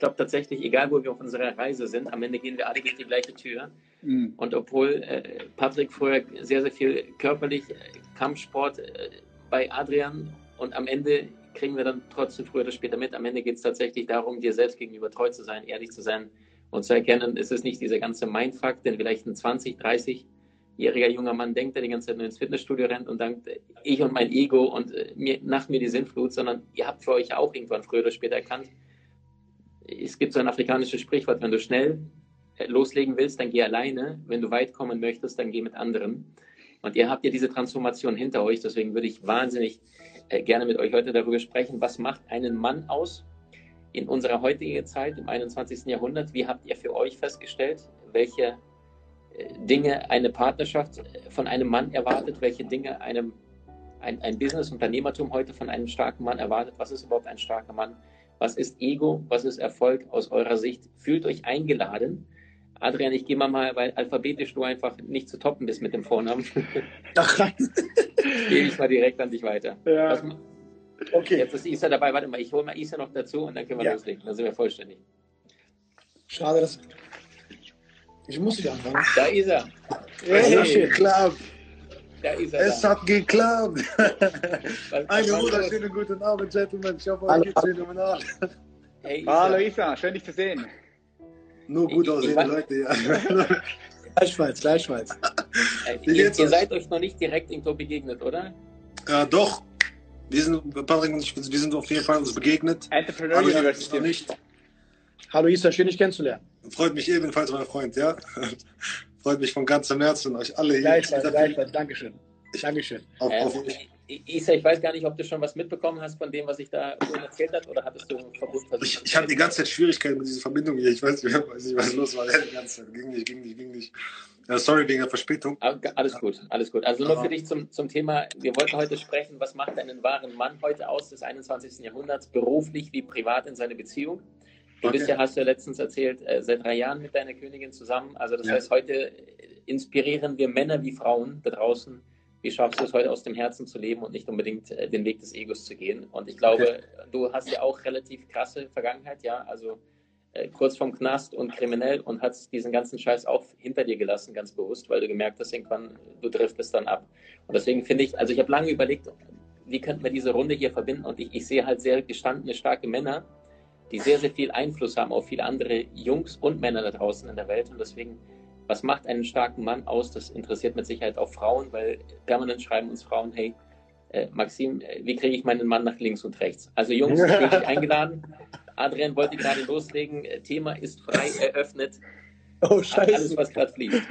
Glaube tatsächlich, egal wo wir auf unserer Reise sind, am Ende gehen wir alle durch die gleiche Tür. Mhm. Und obwohl äh, Patrick vorher sehr, sehr viel körperlich äh, Kampfsport äh, bei Adrian und am Ende kriegen wir dann trotzdem früher oder später mit. Am Ende geht es tatsächlich darum, dir selbst gegenüber treu zu sein, ehrlich zu sein und zu erkennen, es ist nicht dieser ganze Mindfuck, den vielleicht ein 20, 30-jähriger junger Mann denkt, der die ganze Zeit nur ins Fitnessstudio rennt und denkt, ich und mein Ego und äh, mir, nach mir die Sinnflut, sondern ihr habt für euch auch irgendwann früher oder später erkannt, es gibt so ein afrikanisches Sprichwort, wenn du schnell äh, loslegen willst, dann geh alleine. Wenn du weit kommen möchtest, dann geh mit anderen. Und ihr habt ja diese Transformation hinter euch. Deswegen würde ich wahnsinnig äh, gerne mit euch heute darüber sprechen, was macht einen Mann aus in unserer heutigen Zeit, im 21. Jahrhundert? Wie habt ihr für euch festgestellt, welche äh, Dinge eine Partnerschaft von einem Mann erwartet, welche Dinge einem, ein, ein Business-Unternehmertum heute von einem starken Mann erwartet? Was ist überhaupt ein starker Mann? Was ist Ego? Was ist Erfolg aus eurer Sicht? Fühlt euch eingeladen. Adrian, ich gehe mal mal, weil alphabetisch du einfach nicht zu toppen bist mit dem Vornamen. Ach, Gehe ich mal direkt an dich weiter. Ja. Was, okay. Jetzt ist Isa dabei. Warte mal, ich hole mal Isa noch dazu und dann können wir ja. loslegen. Dann sind wir vollständig. Schade, dass. Ich muss nicht anfangen. Da ist er. Hey. Klar. Da ist er es da. hat geklappt. Einen wunderschönen guten Abend, Gentlemen. Ich hoffe, euch geht's phänomenal. Hey, Isa. Hallo Isa, schön dich zu sehen. Nur gut aussehende Leute, ja. gleichfalls, gleichfalls. Ihr, ihr seid euch noch nicht direkt irgendwo begegnet, oder? Ja, doch. Wir sind, Patrick und ich, wir sind auf jeden Fall uns begegnet. Entrepreneur University. Noch nicht. Hallo Isa, schön dich kennenzulernen. Freut mich ebenfalls, mein Freund, ja. Freut mich von ganzem Herzen, euch alle hier. Gleichfalls, gleichfalls. Dankeschön. Dankeschön. Auf, auf ähm, Isa, ich weiß gar nicht, ob du schon was mitbekommen hast von dem, was ich da vorhin erzählt habe, oder hattest du verbunden? Ich, ich hatte die ganze Zeit Schwierigkeiten mit dieser Verbindung hier. Ich weiß, weiß nicht, was los war. Die ganze Zeit ging nicht, ging nicht, ging nicht. Ja, sorry wegen der Verspätung. Alles gut, alles gut. Also nur für dich zum, zum Thema, wir wollten heute sprechen, was macht einen wahren Mann heute aus des 21. Jahrhunderts, beruflich wie privat in seiner Beziehung? Du okay. bist ja, hast du ja letztens erzählt, äh, seit drei Jahren mit deiner Königin zusammen. Also das ja. heißt, heute inspirieren wir Männer wie Frauen da draußen. Wie schaffst du es heute aus dem Herzen zu leben und nicht unbedingt äh, den Weg des Egos zu gehen? Und ich glaube, okay. du hast ja auch relativ krasse Vergangenheit, ja, also äh, kurz vom Knast und kriminell und hast diesen ganzen Scheiß auch hinter dir gelassen, ganz bewusst, weil du gemerkt hast, irgendwann, du driftest dann ab. Und deswegen finde ich, also ich habe lange überlegt, wie könnten wir diese Runde hier verbinden? Und ich, ich sehe halt sehr gestandene, starke Männer, die sehr, sehr viel Einfluss haben auf viele andere Jungs und Männer da draußen in der Welt. Und deswegen, was macht einen starken Mann aus? Das interessiert mit Sicherheit auch Frauen, weil permanent schreiben uns Frauen, hey, äh, Maxim, äh, wie kriege ich meinen Mann nach links und rechts? Also Jungs, ich bin eingeladen. Adrian wollte gerade loslegen. Äh, Thema ist frei eröffnet. Oh, scheiße. Alles, was gerade fliegt.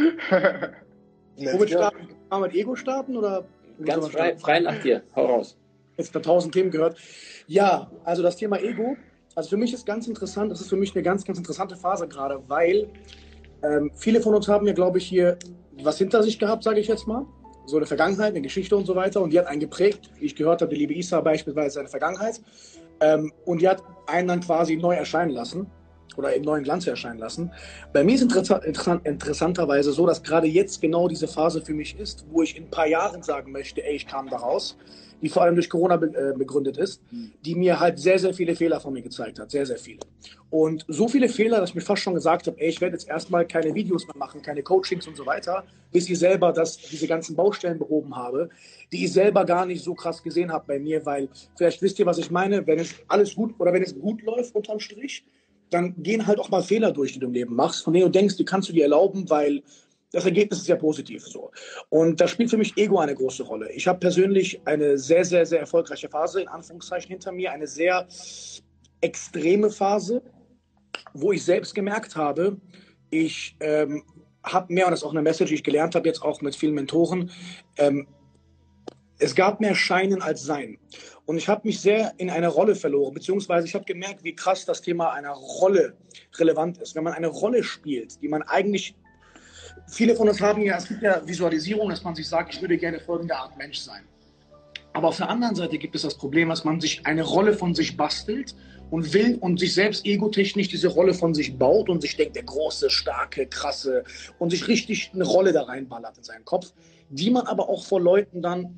Womit starten? Mal mit Ego starten oder? Ganz frei, frei nach dir. Hau raus. Jetzt da tausend Themen gehört. Ja, also das Thema Ego also für mich ist ganz interessant, das ist für mich eine ganz, ganz interessante Phase gerade, weil ähm, viele von uns haben ja, glaube ich, hier was hinter sich gehabt, sage ich jetzt mal. So eine Vergangenheit, eine Geschichte und so weiter. Und die hat einen geprägt. Wie ich gehört habe, die liebe Isa beispielsweise seine Vergangenheit. Ähm, und die hat einen dann quasi neu erscheinen lassen oder im neuen Glanz erscheinen lassen. Bei mir ist interessant, interessant, interessanterweise so, dass gerade jetzt genau diese Phase für mich ist, wo ich in ein paar Jahren sagen möchte, ey, ich kam da raus die vor allem durch Corona be äh, begründet ist, hm. die mir halt sehr, sehr viele Fehler von mir gezeigt hat. Sehr, sehr viele. Und so viele Fehler, dass ich mir fast schon gesagt habe, ey, ich werde jetzt erstmal keine Videos mehr machen, keine Coachings und so weiter, bis ich selber das, diese ganzen Baustellen behoben habe, die ich selber gar nicht so krass gesehen habe bei mir, weil vielleicht wisst ihr, was ich meine, wenn es alles gut oder wenn es gut läuft unterm Strich, dann gehen halt auch mal Fehler durch, die du im Leben machst, von denen du denkst, die kannst du dir erlauben, weil das Ergebnis ist sehr positiv so. Und da spielt für mich Ego eine große Rolle. Ich habe persönlich eine sehr, sehr, sehr erfolgreiche Phase in Anführungszeichen hinter mir, eine sehr extreme Phase, wo ich selbst gemerkt habe, ich ähm, habe mehr, und das ist auch eine Message, die ich gelernt habe, jetzt auch mit vielen Mentoren, ähm, es gab mehr Scheinen als Sein. Und ich habe mich sehr in eine Rolle verloren, beziehungsweise ich habe gemerkt, wie krass das Thema einer Rolle relevant ist. Wenn man eine Rolle spielt, die man eigentlich viele von uns haben ja, es gibt ja Visualisierung, dass man sich sagt, ich würde gerne folgende Art Mensch sein. Aber auf der anderen Seite gibt es das Problem, dass man sich eine Rolle von sich bastelt und will und sich selbst egotechnisch diese Rolle von sich baut und sich denkt, der große, starke, krasse und sich richtig eine Rolle da reinballert in seinen Kopf, die man aber auch vor Leuten dann,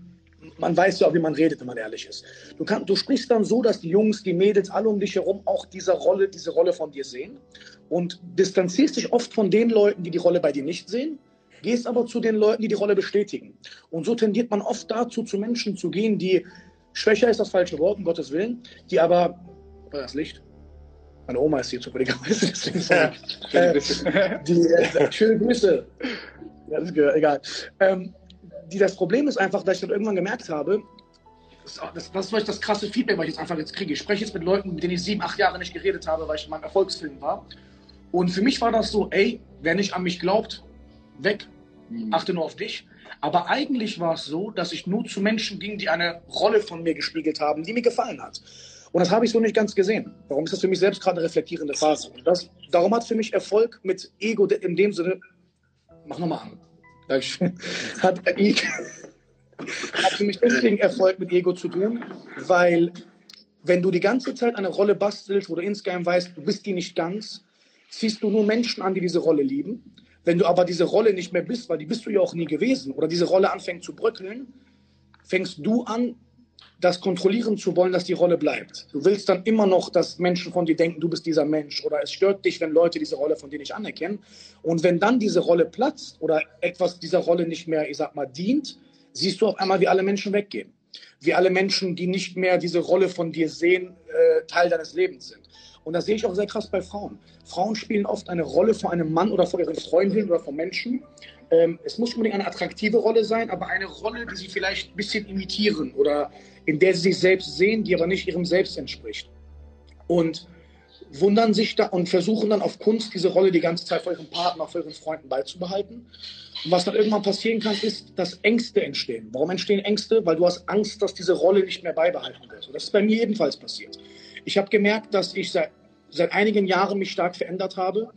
man weiß ja wie man redet, wenn man ehrlich ist. Du, kann, du sprichst dann so, dass die Jungs, die Mädels, alle um dich herum auch diese Rolle, diese Rolle von dir sehen und distanzierst dich oft von den Leuten, die die Rolle bei dir nicht sehen gehst aber zu den Leuten, die die Rolle bestätigen. Und so tendiert man oft dazu, zu Menschen zu gehen, die schwächer ist das falsche Wort, um Gottes Willen, die aber, oh, das Licht, meine Oma ist hier zufälligerweise, deswegen ja, äh, die, äh, schöne Grüße, ja, das ist egal. Ähm, die, das Problem ist einfach, dass ich dann irgendwann gemerkt habe, das, das, ist das krasse Feedback, was ich jetzt einfach jetzt kriege. Ich spreche jetzt mit Leuten, mit denen ich sieben, acht Jahre nicht geredet habe, weil ich in meinem Erfolgsfilm war. Und für mich war das so, ey, wer nicht an mich glaubt, weg, mhm. achte nur auf dich. Aber eigentlich war es so, dass ich nur zu Menschen ging, die eine Rolle von mir gespiegelt haben, die mir gefallen hat. Und das habe ich so nicht ganz gesehen. Warum ist das für mich selbst gerade eine reflektierende Phase? Und das, darum hat für mich Erfolg mit Ego in dem Sinne, mach nochmal an. Hat, hat für mich deswegen Erfolg mit Ego zu tun, weil wenn du die ganze Zeit eine Rolle bastelst, wo du insgeheim weißt, du bist die nicht ganz, ziehst du nur Menschen an, die diese Rolle lieben. Wenn du aber diese Rolle nicht mehr bist, weil die bist du ja auch nie gewesen, oder diese Rolle anfängt zu bröckeln, fängst du an, das kontrollieren zu wollen, dass die Rolle bleibt. Du willst dann immer noch, dass Menschen von dir denken, du bist dieser Mensch. Oder es stört dich, wenn Leute diese Rolle von dir nicht anerkennen. Und wenn dann diese Rolle platzt oder etwas dieser Rolle nicht mehr, ich sag mal, dient, siehst du auf einmal, wie alle Menschen weggehen. Wie alle Menschen, die nicht mehr diese Rolle von dir sehen, äh, Teil deines Lebens sind. Und das sehe ich auch sehr krass bei Frauen. Frauen spielen oft eine Rolle vor einem Mann oder vor ihren Freundinnen oder vor Menschen. Ähm, es muss unbedingt eine attraktive Rolle sein, aber eine Rolle, die sie vielleicht ein bisschen imitieren oder in der sie sich selbst sehen, die aber nicht ihrem Selbst entspricht. Und wundern sich da und versuchen dann auf Kunst diese Rolle die ganze Zeit vor ihrem Partner, vor ihren Freunden beizubehalten. Und was dann irgendwann passieren kann, ist, dass Ängste entstehen. Warum entstehen Ängste? Weil du hast Angst, dass diese Rolle nicht mehr beibehalten wird. Und das ist bei mir ebenfalls passiert. Ich habe gemerkt, dass ich seit, seit einigen Jahren mich stark verändert habe.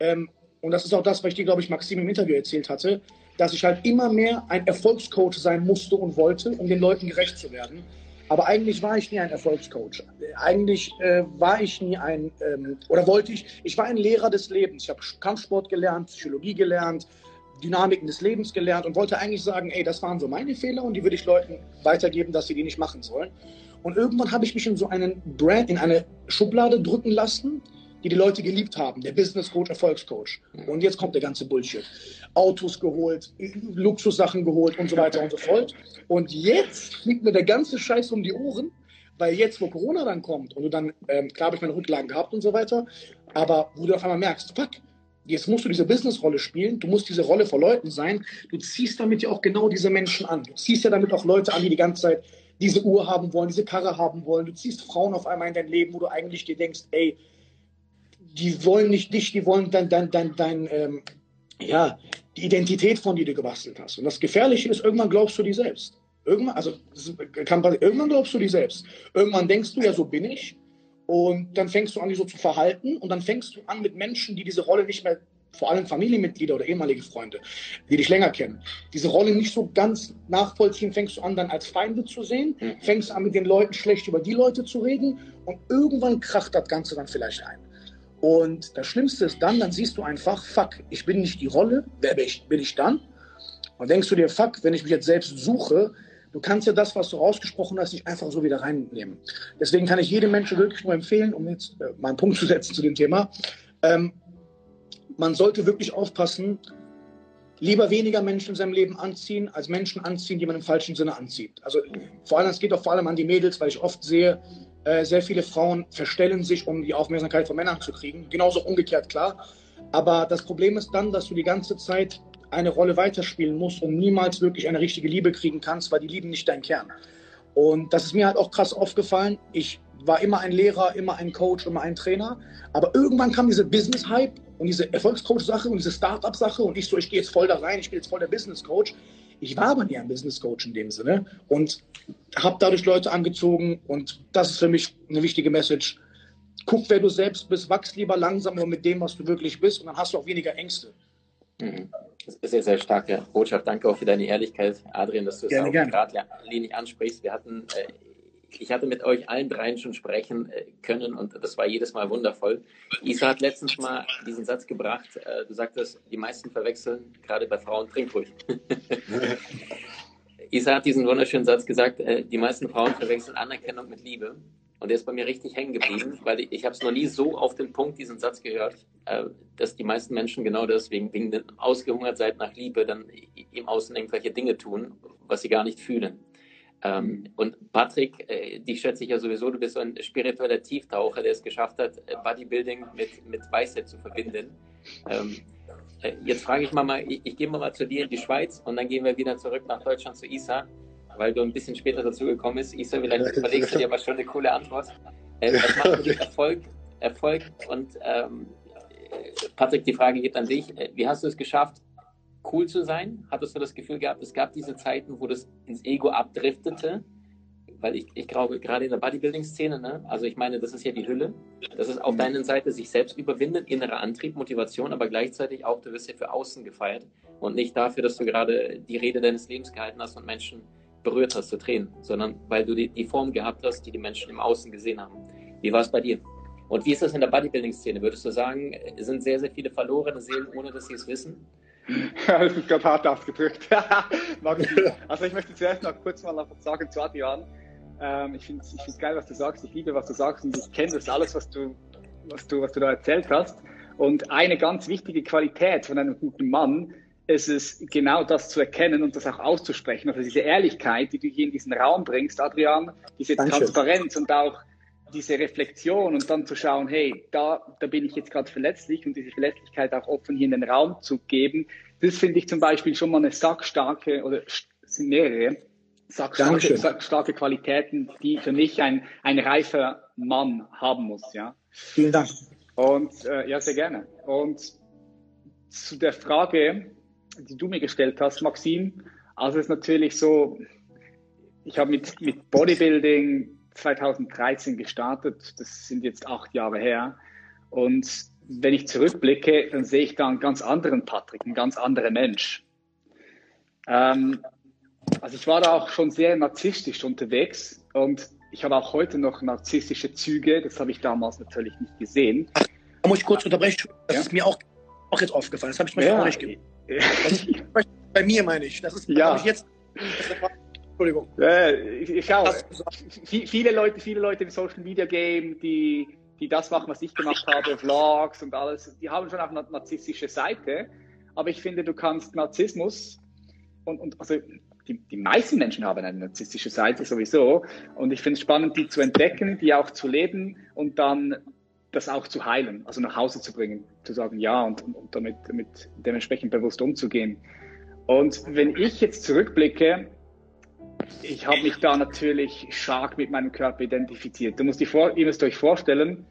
Ähm, und das ist auch das, was ich dir, glaube ich, Maxim im Interview erzählt hatte, dass ich halt immer mehr ein Erfolgscoach sein musste und wollte, um den Leuten gerecht zu werden. Aber eigentlich war ich nie ein Erfolgscoach. Eigentlich äh, war ich nie ein, ähm, oder wollte ich, ich war ein Lehrer des Lebens. Ich habe Kampfsport gelernt, Psychologie gelernt, Dynamiken des Lebens gelernt und wollte eigentlich sagen, ey, das waren so meine Fehler und die würde ich Leuten weitergeben, dass sie die nicht machen sollen. Und irgendwann habe ich mich in so einen Brand, in eine Schublade drücken lassen, die die Leute geliebt haben. Der Business Coach, Erfolgscoach. Und jetzt kommt der ganze Bullshit. Autos geholt, Luxussachen geholt und so weiter und so fort. Und jetzt fliegt mir der ganze Scheiß um die Ohren, weil jetzt, wo Corona dann kommt und du dann, ähm, klar habe ich meine Rücklagen gehabt und so weiter, aber wo du auf einmal merkst, fuck, Jetzt musst du diese Business-Rolle spielen, du musst diese Rolle vor Leuten sein. Du ziehst damit ja auch genau diese Menschen an. Du ziehst ja damit auch Leute an, die die ganze Zeit diese Uhr haben wollen, diese Karre haben wollen. Du ziehst Frauen auf einmal in dein Leben, wo du eigentlich dir denkst, ey, die wollen nicht dich, die wollen dein, dein, dein, dein ähm, ja, die Identität von die du gebastelt hast. Und das Gefährliche ist, irgendwann glaubst du dir selbst. Irgendwann, also kann, irgendwann glaubst du dir selbst. Irgendwann denkst du, ja, so bin ich. Und dann fängst du an, dich so zu verhalten. Und dann fängst du an mit Menschen, die diese Rolle nicht mehr vor allem Familienmitglieder oder ehemalige Freunde, die dich länger kennen, diese Rolle nicht so ganz nachvollziehen, fängst du an, dann als Feinde zu sehen, mhm. fängst an, mit den Leuten schlecht über die Leute zu reden und irgendwann kracht das Ganze dann vielleicht ein. Und das Schlimmste ist dann, dann siehst du einfach, fuck, ich bin nicht die Rolle, wer bin ich, bin ich dann? Und denkst du dir, fuck, wenn ich mich jetzt selbst suche, du kannst ja das, was du rausgesprochen hast, nicht einfach so wieder reinnehmen. Deswegen kann ich jedem Menschen wirklich nur empfehlen, um jetzt äh, mal einen Punkt zu setzen zu dem Thema, ähm, man sollte wirklich aufpassen, lieber weniger Menschen in seinem Leben anziehen, als Menschen anziehen, die man im falschen Sinne anzieht. Also vor allem, es geht auch vor allem an die Mädels, weil ich oft sehe, äh, sehr viele Frauen verstellen sich, um die Aufmerksamkeit von Männern zu kriegen. Genauso umgekehrt, klar. Aber das Problem ist dann, dass du die ganze Zeit eine Rolle weiterspielen musst und niemals wirklich eine richtige Liebe kriegen kannst, weil die lieben nicht dein Kern. Und das ist mir halt auch krass aufgefallen. Ich war immer ein Lehrer, immer ein Coach, immer ein Trainer. Aber irgendwann kam diese Business-Hype und diese Erfolgscoach-Sache und diese Start-up-Sache und ich so, ich gehe jetzt voll da rein, ich bin jetzt voll der Business-Coach. Ich war aber nie ein Business-Coach in dem Sinne und habe dadurch Leute angezogen und das ist für mich eine wichtige Message. Guck, wer du selbst bist, wachs lieber langsam nur mit dem, was du wirklich bist und dann hast du auch weniger Ängste. Mhm. Sehr, sehr starke Botschaft. Danke auch für deine Ehrlichkeit, Adrian, dass du es auch geradlinig ansprichst. Wir hatten, äh, ich hatte mit euch allen dreien schon sprechen äh, können und das war jedes Mal wundervoll. Isa hat letztens mal diesen Satz gebracht. Äh, du sagtest, die meisten verwechseln, gerade bei Frauen, trink ruhig. Isa hat diesen wunderschönen Satz gesagt, äh, die meisten Frauen verwechseln Anerkennung mit Liebe. Und der ist bei mir richtig hängen geblieben, weil ich, ich habe es noch nie so auf den Punkt diesen Satz gehört, äh, dass die meisten Menschen genau deswegen, wegen der Ausgehungertheit nach Liebe, dann im Außen irgendwelche Dinge tun, was sie gar nicht fühlen. Ähm, und Patrick, äh, dich schätze ich ja sowieso, du bist so ein spiritueller Tieftaucher, der es geschafft hat, äh, Bodybuilding mit, mit Weisheit zu verbinden. Ähm, äh, jetzt frage ich mal, mal ich, ich gehe mal zu dir in die Schweiz und dann gehen wir wieder zurück nach Deutschland zu Isa weil du ein bisschen später dazu gekommen bist. Isa, vielleicht überlegst du dir aber schon eine coole Antwort. Äh, was macht für dich Erfolg, Erfolg? Und ähm, Patrick, die Frage geht an dich. Äh, wie hast du es geschafft, cool zu sein? Hattest du das Gefühl gehabt, es gab diese Zeiten, wo das ins Ego abdriftete? Weil ich, ich glaube, gerade in der Bodybuilding-Szene, ne? also ich meine, das ist ja die Hülle. Das ist auf mhm. deiner Seite sich selbst überwinden, innerer Antrieb, Motivation, aber gleichzeitig auch, du wirst ja für außen gefeiert und nicht dafür, dass du gerade die Rede deines Lebens gehalten hast und Menschen berührt hast zu Tränen, sondern weil du die, die Form gehabt hast, die die Menschen im Außen gesehen haben. Wie war es bei dir? Und wie ist das in der Bodybuilding-Szene? Würdest du sagen, es sind sehr, sehr viele verlorene Seelen, ohne dass sie es wissen? Das ist gerade hart ausgedrückt. also ich möchte zuerst noch kurz mal was sagen zu Adrian. Ähm, ich finde es geil, was du sagst. Ich liebe, was du sagst und ich kenne das alles, was du, was, du, was du da erzählt hast. Und eine ganz wichtige Qualität von einem guten Mann ist es genau das zu erkennen und das auch auszusprechen. Also diese Ehrlichkeit, die du hier in diesen Raum bringst, Adrian, diese Dankeschön. Transparenz und auch diese Reflexion und dann zu schauen, hey, da, da bin ich jetzt gerade verletzlich und diese Verletzlichkeit auch offen hier in den Raum zu geben, das finde ich zum Beispiel schon mal eine sackstarke oder sind mehrere sackstarke, sackstarke Qualitäten, die für mich ein, ein reifer Mann haben muss. Ja. Vielen Dank. Und äh, ja, sehr gerne. Und zu der Frage, die du mir gestellt hast, Maxim. Also es ist natürlich so, ich habe mit, mit Bodybuilding 2013 gestartet, das sind jetzt acht Jahre her. Und wenn ich zurückblicke, dann sehe ich da einen ganz anderen Patrick, einen ganz anderen Mensch. Ähm, also ich war da auch schon sehr narzisstisch unterwegs und ich habe auch heute noch narzisstische Züge, das habe ich damals natürlich nicht gesehen. Da muss ich kurz unterbrechen, das ja? ist mir auch, auch jetzt aufgefallen, das habe ich mir ja, auch nicht gesehen. bei mir meine ich. Das ist ja. ich jetzt. Entschuldigung. Äh, ich, schau, viele Leute, viele Leute im Social Media Game, die, die das machen, was ich gemacht habe, Vlogs und alles, die haben schon auch eine narzisstische Seite. Aber ich finde, du kannst Narzissmus und, und also die, die meisten Menschen haben eine narzisstische Seite sowieso. Und ich finde es spannend, die zu entdecken, die auch zu leben und dann das auch zu heilen, also nach Hause zu bringen, zu sagen ja und, und damit, damit dementsprechend bewusst umzugehen. Und wenn ich jetzt zurückblicke, ich habe mich da natürlich stark mit meinem Körper identifiziert. Du musst, dir vor, ihr müsst euch vorstellen,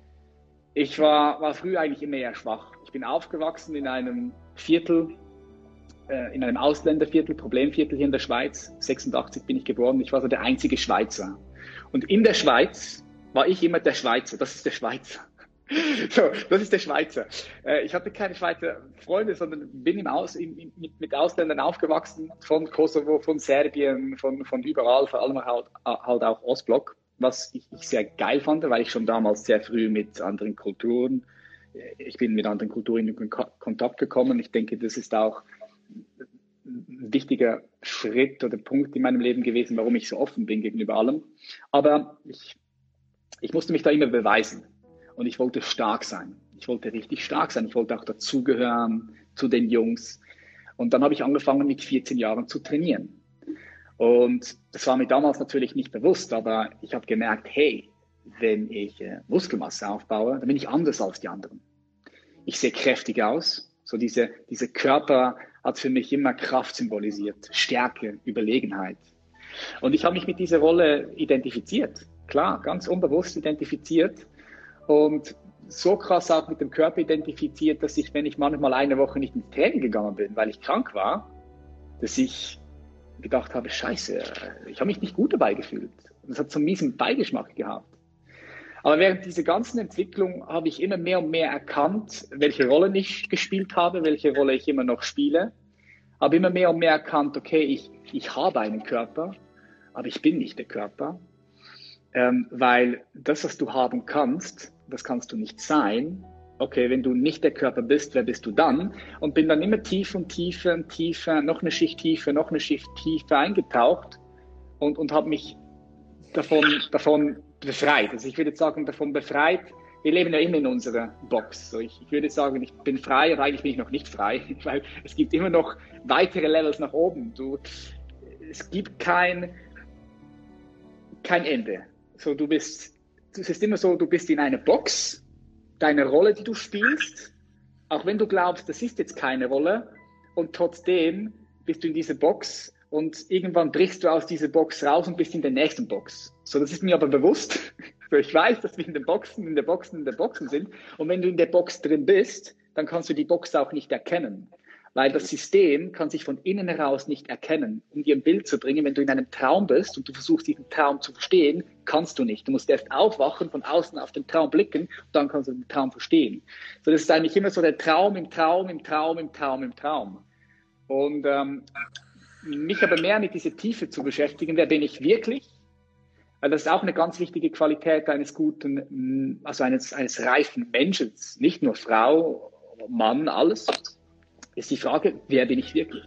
ich war, war früher eigentlich immer eher schwach. Ich bin aufgewachsen in einem Viertel, äh, in einem Ausländerviertel, Problemviertel hier in der Schweiz. 86 bin ich geboren. Ich war so der einzige Schweizer. Und in der Schweiz war ich immer der Schweizer. Das ist der Schweizer. So, das ist der Schweizer. Äh, ich hatte keine Schweizer Freunde, sondern bin im Aus, im, mit, mit Ausländern aufgewachsen, von Kosovo, von Serbien, von, von überall, vor allem halt, halt auch Ostblock, was ich, ich sehr geil fand, weil ich schon damals sehr früh mit anderen Kulturen, äh, ich bin mit anderen Kulturen in Kontakt gekommen. Ich denke, das ist auch ein wichtiger Schritt oder Punkt in meinem Leben gewesen, warum ich so offen bin gegenüber allem. Aber ich, ich musste mich da immer beweisen. Und ich wollte stark sein. Ich wollte richtig stark sein. Ich wollte auch dazugehören zu den Jungs. Und dann habe ich angefangen, mit 14 Jahren zu trainieren. Und das war mir damals natürlich nicht bewusst, aber ich habe gemerkt, hey, wenn ich äh, Muskelmasse aufbaue, dann bin ich anders als die anderen. Ich sehe kräftig aus. So diese, diese Körper hat für mich immer Kraft symbolisiert, Stärke, Überlegenheit. Und ich habe mich mit dieser Rolle identifiziert. Klar, ganz unbewusst identifiziert und so krass auch mit dem Körper identifiziert, dass ich, wenn ich manchmal eine Woche nicht ins Training gegangen bin, weil ich krank war, dass ich gedacht habe, scheiße, ich habe mich nicht gut dabei gefühlt. Das hat so einen miesen Beigeschmack gehabt. Aber während dieser ganzen Entwicklung habe ich immer mehr und mehr erkannt, welche Rolle ich gespielt habe, welche Rolle ich immer noch spiele. habe immer mehr und mehr erkannt, okay, ich, ich habe einen Körper, aber ich bin nicht der Körper, ähm, weil das, was du haben kannst, das kannst du nicht sein. Okay, wenn du nicht der Körper bist, wer bist du dann? Und bin dann immer tiefer und tiefer und tiefer, noch eine Schicht tiefer, noch eine Schicht tiefer eingetaucht und, und habe mich davon, davon befreit. Also ich würde sagen, davon befreit. Wir leben ja immer in unserer Box. So ich, ich würde sagen, ich bin frei, aber eigentlich bin ich noch nicht frei, weil es gibt immer noch weitere Levels nach oben. Du, es gibt kein, kein Ende. So, du bist, es ist immer so, du bist in einer Box, deine Rolle, die du spielst, auch wenn du glaubst, das ist jetzt keine Rolle, und trotzdem bist du in dieser Box und irgendwann brichst du aus dieser Box raus und bist in der nächsten Box. So, das ist mir aber bewusst. Ich weiß, dass wir in den Boxen, in der Boxen, in der Boxen sind. Und wenn du in der Box drin bist, dann kannst du die Box auch nicht erkennen. Weil das System kann sich von innen heraus nicht erkennen. Um dir ein Bild zu bringen, wenn du in einem Traum bist und du versuchst, diesen Traum zu verstehen, kannst du nicht. Du musst erst aufwachen, von außen auf den Traum blicken und dann kannst du den Traum verstehen. So, das ist eigentlich immer so der Traum im Traum, im Traum, im Traum, im Traum. Und ähm, mich aber mehr mit dieser Tiefe zu beschäftigen, wer bin ich wirklich? Weil das ist auch eine ganz wichtige Qualität eines guten, also eines, eines reifen Menschen. Nicht nur Frau, Mann, alles ist die Frage, wer bin ich wirklich?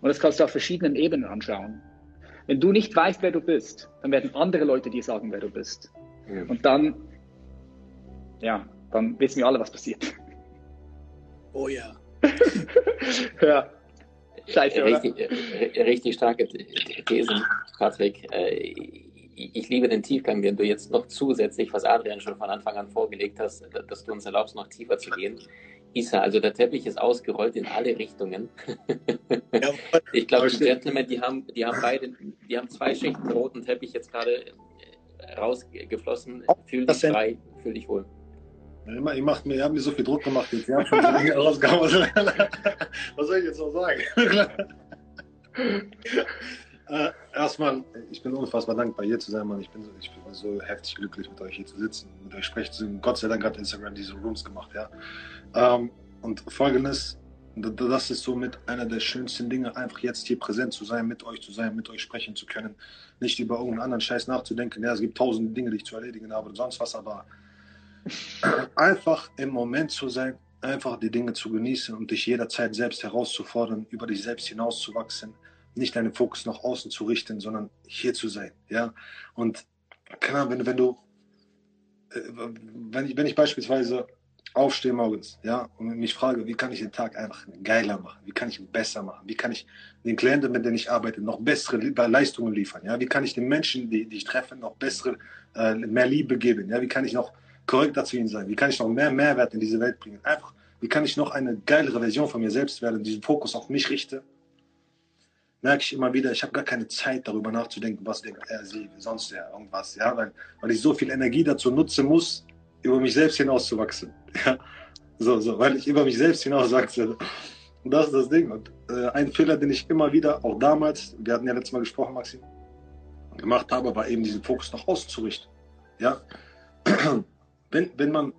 Und das kannst du auf verschiedenen Ebenen anschauen. Wenn du nicht weißt, wer du bist, dann werden andere Leute dir sagen, wer du bist. Ja. Und dann, ja, dann wissen wir alle, was passiert. Oh ja. ja. Scheiße, richtig, äh, richtig starke Thesen, Patrick. Äh, ich liebe den Tiefgang, den du jetzt noch zusätzlich, was Adrian schon von Anfang an vorgelegt hast, dass du uns erlaubst, noch tiefer zu gehen. Isa, also der Teppich ist ausgerollt in alle Richtungen. Ja, ich glaube, die Gentlemen, die haben, die haben beide, die haben zwei Schichten roten Teppich jetzt gerade äh, rausgeflossen. Fühl dich frei, fühl dich wohl. Ja, ihr macht mir, ihr habt mir so viel Druck gemacht jetzt. Habt schon rausgehauen. Was soll ich jetzt noch sagen? äh, erstmal, ich bin unfassbar dankbar, hier zu sein, Mann. Ich bin, so, ich bin so heftig glücklich, mit euch hier zu sitzen, mit euch sprechen zu Gott sei Dank hat Instagram diese Rooms gemacht, ja. Ähm, und folgendes, das ist somit einer der schönsten Dinge, einfach jetzt hier präsent zu sein, mit euch zu sein, mit euch sprechen zu können. Nicht über irgendeinen anderen Scheiß nachzudenken. Ja, es gibt tausende Dinge, die ich zu erledigen habe und sonst was, aber einfach im Moment zu sein, einfach die Dinge zu genießen und dich jederzeit selbst herauszufordern, über dich selbst hinauszuwachsen, nicht deinen Fokus nach außen zu richten, sondern hier zu sein. Ja, und klar, wenn, wenn du, äh, wenn ich, wenn ich beispielsweise aufstehe morgens, ja, und mich frage, wie kann ich den Tag einfach geiler machen? Wie kann ich ihn besser machen? Wie kann ich den Klienten, mit denen ich arbeite, noch bessere Leistungen liefern? Ja, wie kann ich den Menschen, die, die ich treffe, noch bessere, äh, mehr Liebe geben? Ja, wie kann ich noch korrekter zu ihnen sein? Wie kann ich noch mehr Mehrwert in diese Welt bringen? Einfach, wie kann ich noch eine geilere Version von mir selbst werden, diesen Fokus auf mich richte? Merke ich immer wieder, ich habe gar keine Zeit darüber nachzudenken, was denkt er, sie, sonst ja, irgendwas, ja, weil, weil ich so viel Energie dazu nutzen muss, über mich selbst hinauszuwachsen. Ja? So, so, weil ich über mich selbst hinauswachse. Und das ist das Ding. Und äh, ein Fehler, den ich immer wieder, auch damals, wir hatten ja letztes Mal gesprochen, Maxim, gemacht habe, war eben diesen Fokus nach außen zu richten. Ja? Wenn, wenn man,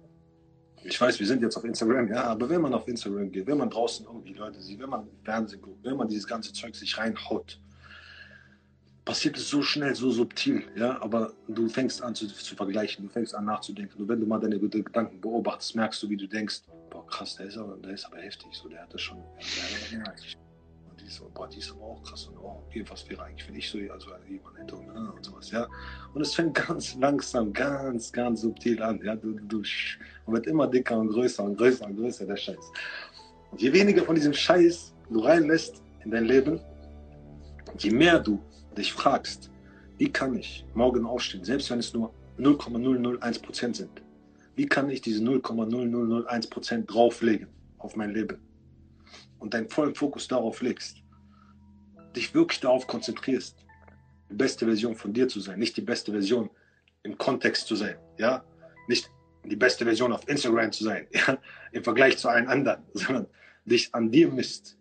ich weiß, wir sind jetzt auf Instagram, ja, aber wenn man auf Instagram geht, wenn man draußen irgendwie Leute sieht, wenn man Fernsehen guckt, wenn man dieses ganze Zeug sich reinhaut, passiert es so schnell, so subtil, ja, aber du fängst an zu, zu vergleichen, du fängst an nachzudenken. Und wenn du mal deine Gedanken beobachtest, merkst du, wie du denkst, boah, krass, der ist aber, der ist aber heftig, so, der hat das schon, der hat das und die ist, boah, die ist aber auch krass und oh, okay, was wäre eigentlich, wenn ich so, also jemand hätte und, und sowas, ja. Und es fängt ganz langsam, ganz, ganz subtil an, ja, du, du, und wird immer dicker und größer und größer und größer, der Scheiß. Und je weniger von diesem Scheiß du reinlässt in dein Leben, je mehr du dich fragst, wie kann ich morgen aufstehen, selbst wenn es nur 0,001% sind, wie kann ich diese 0,0001% drauflegen auf mein Leben und deinen vollen Fokus darauf legst, dich wirklich darauf konzentrierst, die beste Version von dir zu sein, nicht die beste Version im Kontext zu sein, ja, nicht die beste Version auf Instagram zu sein, ja, im Vergleich zu allen anderen, sondern dich an dir misst,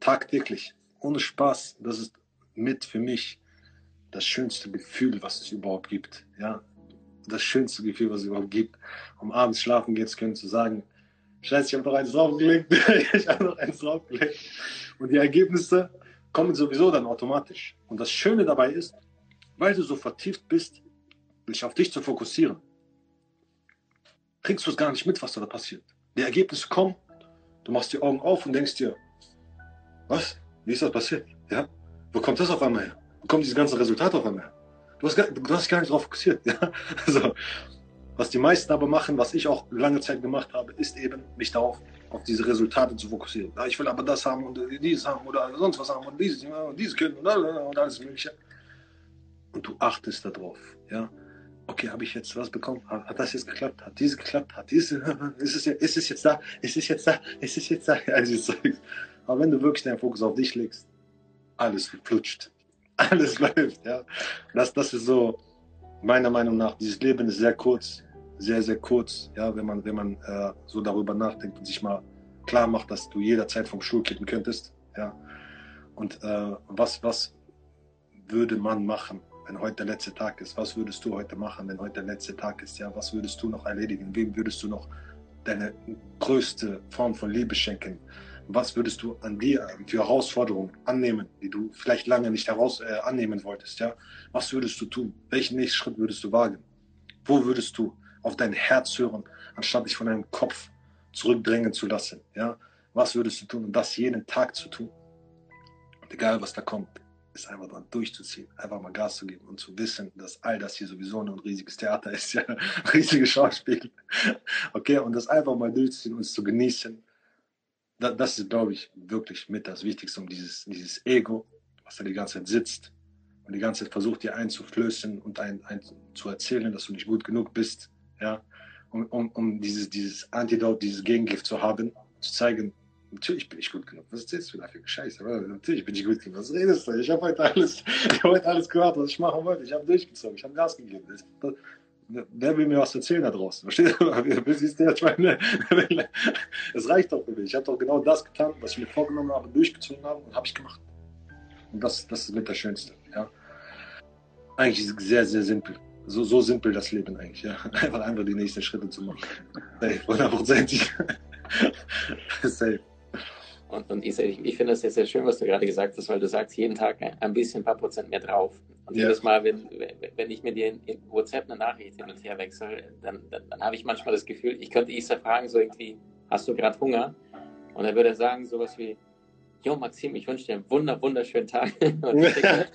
tagtäglich, ohne Spaß, das ist mit für mich das schönste Gefühl, was es überhaupt gibt. Ja, das schönste Gefühl, was es überhaupt gibt, um abends schlafen gehen zu können, zu sagen, Scheiße, ich habe noch eins draufgelegt. ich habe noch eins draufgelegt. Und die Ergebnisse kommen sowieso dann automatisch. Und das Schöne dabei ist, weil du so vertieft bist, dich auf dich zu fokussieren, kriegst du es gar nicht mit, was da passiert. Die Ergebnisse kommen, du machst die Augen auf und denkst dir, was? Wie ist das passiert? Ja? Wo kommt das auf einmal her? Wo kommen diese ganzen Resultate auf einmal her? Du hast, gar, du hast gar nicht darauf fokussiert. Ja? Also, was die meisten aber machen, was ich auch lange Zeit gemacht habe, ist eben, mich darauf, auf diese Resultate zu fokussieren. Ich will aber das haben und dieses haben oder sonst was haben und dieses, und dieses können und, und alles Mögliche. Und du achtest darauf. Ja? Okay, habe ich jetzt was bekommen? Hat, hat, das jetzt geklappt? Hat diese geklappt? Hat diese? Ist es, ist es jetzt da? Ist es jetzt da? Ist es jetzt da? Also, aber wenn du wirklich deinen Fokus auf dich legst, alles flutscht. Alles läuft. Ja? Das, das ist so, meiner Meinung nach, dieses Leben ist sehr kurz sehr, sehr kurz, ja, wenn man, wenn man äh, so darüber nachdenkt und sich mal klar macht, dass du jederzeit vom Stuhl kippen könntest. Ja. Und äh, was, was würde man machen, wenn heute der letzte Tag ist? Was würdest du heute machen, wenn heute der letzte Tag ist? Ja, was würdest du noch erledigen? Wem würdest du noch deine größte Form von Liebe schenken? Was würdest du an dir für Herausforderungen annehmen, die du vielleicht lange nicht heraus äh, annehmen wolltest? Ja, was würdest du tun? Welchen nächsten Schritt würdest du wagen? Wo würdest du auf dein Herz hören, anstatt dich von deinem Kopf zurückdrängen zu lassen. Ja? Was würdest du tun, um das jeden Tag zu tun? Und egal, was da kommt, ist einfach dran durchzuziehen, einfach mal Gas zu geben und zu wissen, dass all das hier sowieso nur ein riesiges Theater ist, ja, riesige Schauspiel. Okay, und das einfach mal durchzuziehen und es zu genießen, das ist, glaube ich, wirklich mit das Wichtigste, um dieses, dieses Ego, was da die ganze Zeit sitzt und die ganze Zeit versucht, dir einzuflößen und ein, ein, zu erzählen, dass du nicht gut genug bist, ja, um, um, um dieses, dieses Antidote, dieses Gegengift zu haben, zu zeigen, natürlich bin ich gut genug. Was erzählst du da für Scheiße? Natürlich bin ich gut genug. Was redest du? Ich habe heute alles, ich habe heute alles gehört, was ich machen wollte. Ich habe durchgezogen, ich habe Gas gegeben. Das, das, wer will mir was erzählen da draußen? Verstehst du? Es reicht doch für mich. Ich habe doch genau das getan, was ich mir vorgenommen habe, durchgezogen habe und habe ich gemacht. Und das, das ist mit das Schönste. Ja? Eigentlich ist es sehr, sehr simpel so, so simpel das Leben eigentlich, ja. Einfach einfach die nächsten Schritte zu machen. Safe, hundertprozentig. Safe. Und, und ich, ich finde das sehr, sehr schön, was du gerade gesagt hast, weil du sagst jeden Tag ein bisschen, ein paar Prozent mehr drauf. Und ja. jedes Mal, wenn, wenn ich mir dir in, WhatsApp eine Nachricht hin und her wechsle, dann, dann, dann habe ich manchmal das Gefühl, ich könnte Isa fragen, so irgendwie, hast du gerade Hunger? Und er würde sagen, sowas wie, Jo, Maxim, ich wünsche dir einen wunder, wunderschönen Tag.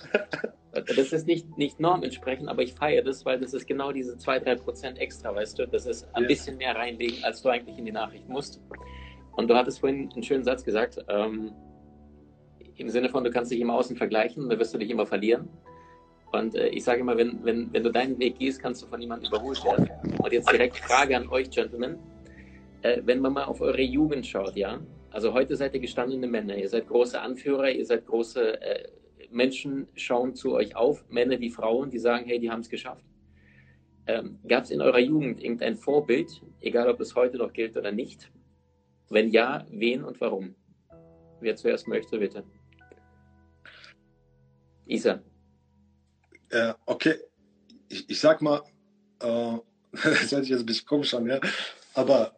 das ist nicht, nicht Norm entsprechend, aber ich feiere das, weil das ist genau diese 2-3 Prozent extra, weißt du? Das ist ein ja. bisschen mehr reinlegen, als du eigentlich in die Nachricht musst. Und du hattest vorhin einen schönen Satz gesagt, ähm, im Sinne von, du kannst dich immer außen vergleichen, da wirst du dich immer verlieren. Und äh, ich sage immer, wenn, wenn, wenn du deinen Weg gehst, kannst du von jemandem überholt werden. Und jetzt direkt Frage an euch, Gentlemen. Äh, wenn man mal auf eure Jugend schaut, ja, also heute seid ihr gestandene Männer, ihr seid große Anführer, ihr seid große äh, Menschen, schauen zu euch auf, Männer wie Frauen, die sagen, hey, die haben es geschafft. Ähm, Gab es in eurer Jugend irgendein Vorbild, egal ob es heute noch gilt oder nicht? Wenn ja, wen und warum? Wer zuerst möchte, bitte. Isa. Äh, okay, ich, ich, sag mal, äh, das hört sich jetzt ein bisschen komisch an, ja, aber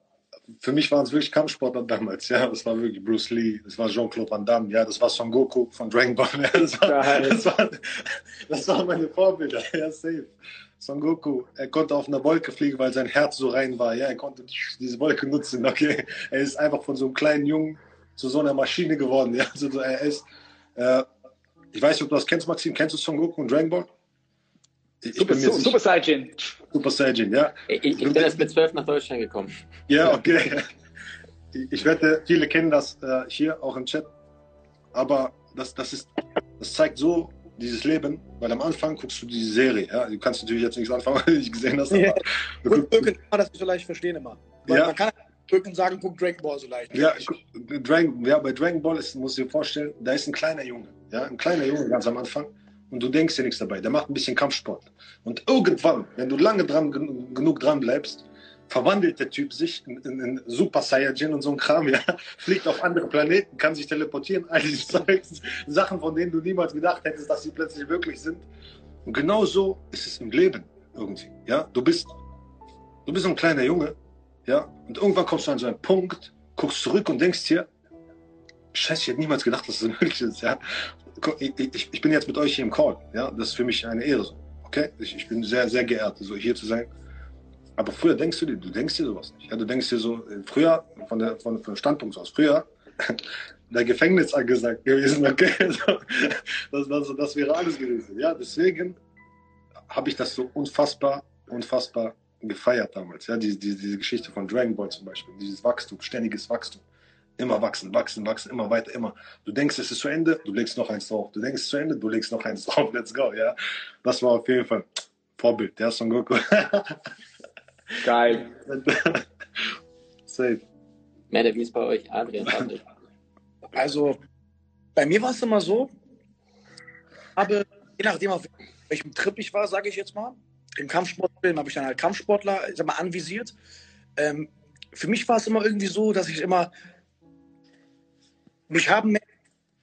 für mich waren es wirklich Kampfsportler damals, ja. Das war wirklich Bruce Lee, das war Jean-Claude Van Damme, ja, das war Son Goku von Dragon Ball, ja. Das, war, das, war, das waren meine Vorbilder, ja, safe. Son Goku, er konnte auf einer Wolke fliegen, weil sein Herz so rein war, ja, er konnte diese Wolke nutzen, okay. Er ist einfach von so einem kleinen Jungen zu so einer Maschine geworden, ja. Also er ist, äh, ich weiß nicht, ob du das kennst, Maxim, kennst du Son Goku und Dragon Ball? Super, Super, Super Saiyan. Super Saiyan, ja. Ich, ich bin erst mit zwölf nach Deutschland gekommen. Ja, okay. Ich wette, viele kennen das äh, hier auch im Chat. Aber das, das, ist, das zeigt so dieses Leben, weil am Anfang guckst du diese Serie. Ja? Du kannst natürlich jetzt nichts anfangen, weil du nicht gesehen hast. Aber Rücken kann das nicht so leicht verstehen immer. Weil ja. man kann Rücken sagen, guck Dragon Ball so leicht. Ja, Dragon, ja, bei Dragon Ball ist, musst du dir vorstellen, da ist ein kleiner Junge. Ja? Ein kleiner Junge ganz am Anfang und du denkst dir nichts dabei. Der macht ein bisschen Kampfsport. Und irgendwann, wenn du lange dran, genug dran bleibst, verwandelt der Typ sich in, in, in Super Saiyajin und so ein Kram, ja, fliegt auf andere Planeten, kann sich teleportieren, all diese Sachen, von denen du niemals gedacht hättest, dass sie plötzlich wirklich sind. Und genau so ist es im Leben irgendwie, ja. Du bist, du bist so ein kleiner Junge, Ja, und irgendwann kommst du an so einen Punkt, guckst zurück und denkst dir, Scheiße, ich hätte niemals gedacht, dass das möglich ist. Ja? Ich, ich, bin jetzt mit euch hier im Call. Ja? Das ist für mich eine Ehre. Okay? Ich, ich bin sehr, sehr geehrt, so hier zu sein. Aber früher denkst du dir, du denkst dir sowas nicht. Ja? Du denkst dir so, früher, von der, von, von Standpunkt aus, früher, der Gefängnis angesagt gewesen. Okay? das, das, das wäre alles gewesen. Ja? Deswegen habe ich das so unfassbar, unfassbar gefeiert damals. Ja? Diese, diese, diese Geschichte von Dragon Ball zum Beispiel, dieses Wachstum, ständiges Wachstum. Immer wachsen, wachsen, wachsen, immer weiter, immer. Du denkst, es ist zu Ende, du legst noch eins drauf. Du denkst, es ist zu Ende, du legst noch eins drauf. Let's go, ja. Das war auf jeden Fall Vorbild, der Son Goku. Geil. Safe. Männer, wie ist bei euch, Adrian? Also, bei mir war es immer so, habe, je nachdem, auf welchem Trip ich war, sage ich jetzt mal, im Kampfsportfilm habe ich dann halt Kampfsportler, ich sag mal, anvisiert. Ähm, für mich war es immer irgendwie so, dass ich immer mich haben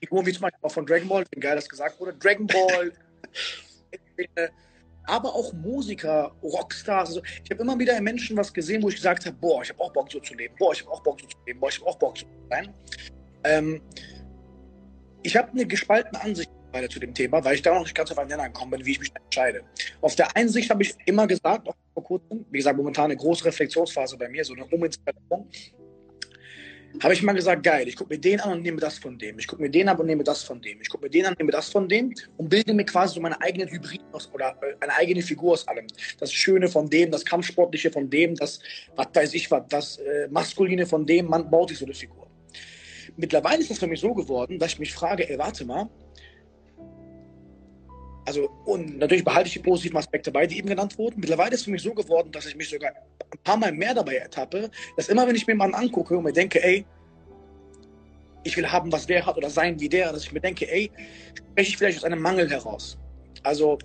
Figuren wie zum Beispiel auch von Dragon Ball, wie geil das gesagt wurde, Dragon Ball, aber auch Musiker, Rockstars. Also ich habe immer wieder in Menschen was gesehen, wo ich gesagt habe, boah, ich habe auch Bock so zu leben, boah, ich habe auch Bock so zu leben, boah, ich habe auch Bock so zu sein. Ähm, ich habe eine gespaltene Ansicht zu dem Thema, weil ich da noch nicht ganz auf einen Nenner gekommen bin, wie ich mich entscheide. Auf der einen Sicht habe ich immer gesagt, auch vor kurzem, wie gesagt, momentan eine große Reflexionsphase bei mir, so eine Uminstallation habe ich mal gesagt, geil, ich gucke mir den an und nehme das von dem. Ich gucke mir den an und nehme das von dem. Ich gucke mir den an und nehme das von dem und bilde mir quasi so meine eigenen Hybrid aus oder äh, eine eigene Figur aus allem. Das Schöne von dem, das Kampfsportliche von dem, das, was weiß ich was, das äh, Maskuline von dem, man baut sich so eine Figur. Mittlerweile ist es für mich so geworden, dass ich mich frage, ey, warte mal, also, und natürlich behalte ich die positiven Aspekte bei, die eben genannt wurden. Mittlerweile ist es für mich so geworden, dass ich mich sogar ein paar Mal mehr dabei ertappe, dass immer, wenn ich mir jemanden angucke und mir denke, ey, ich will haben, was der hat oder sein wie der, dass ich mir denke, ey, spreche ich vielleicht aus einem Mangel heraus. Also,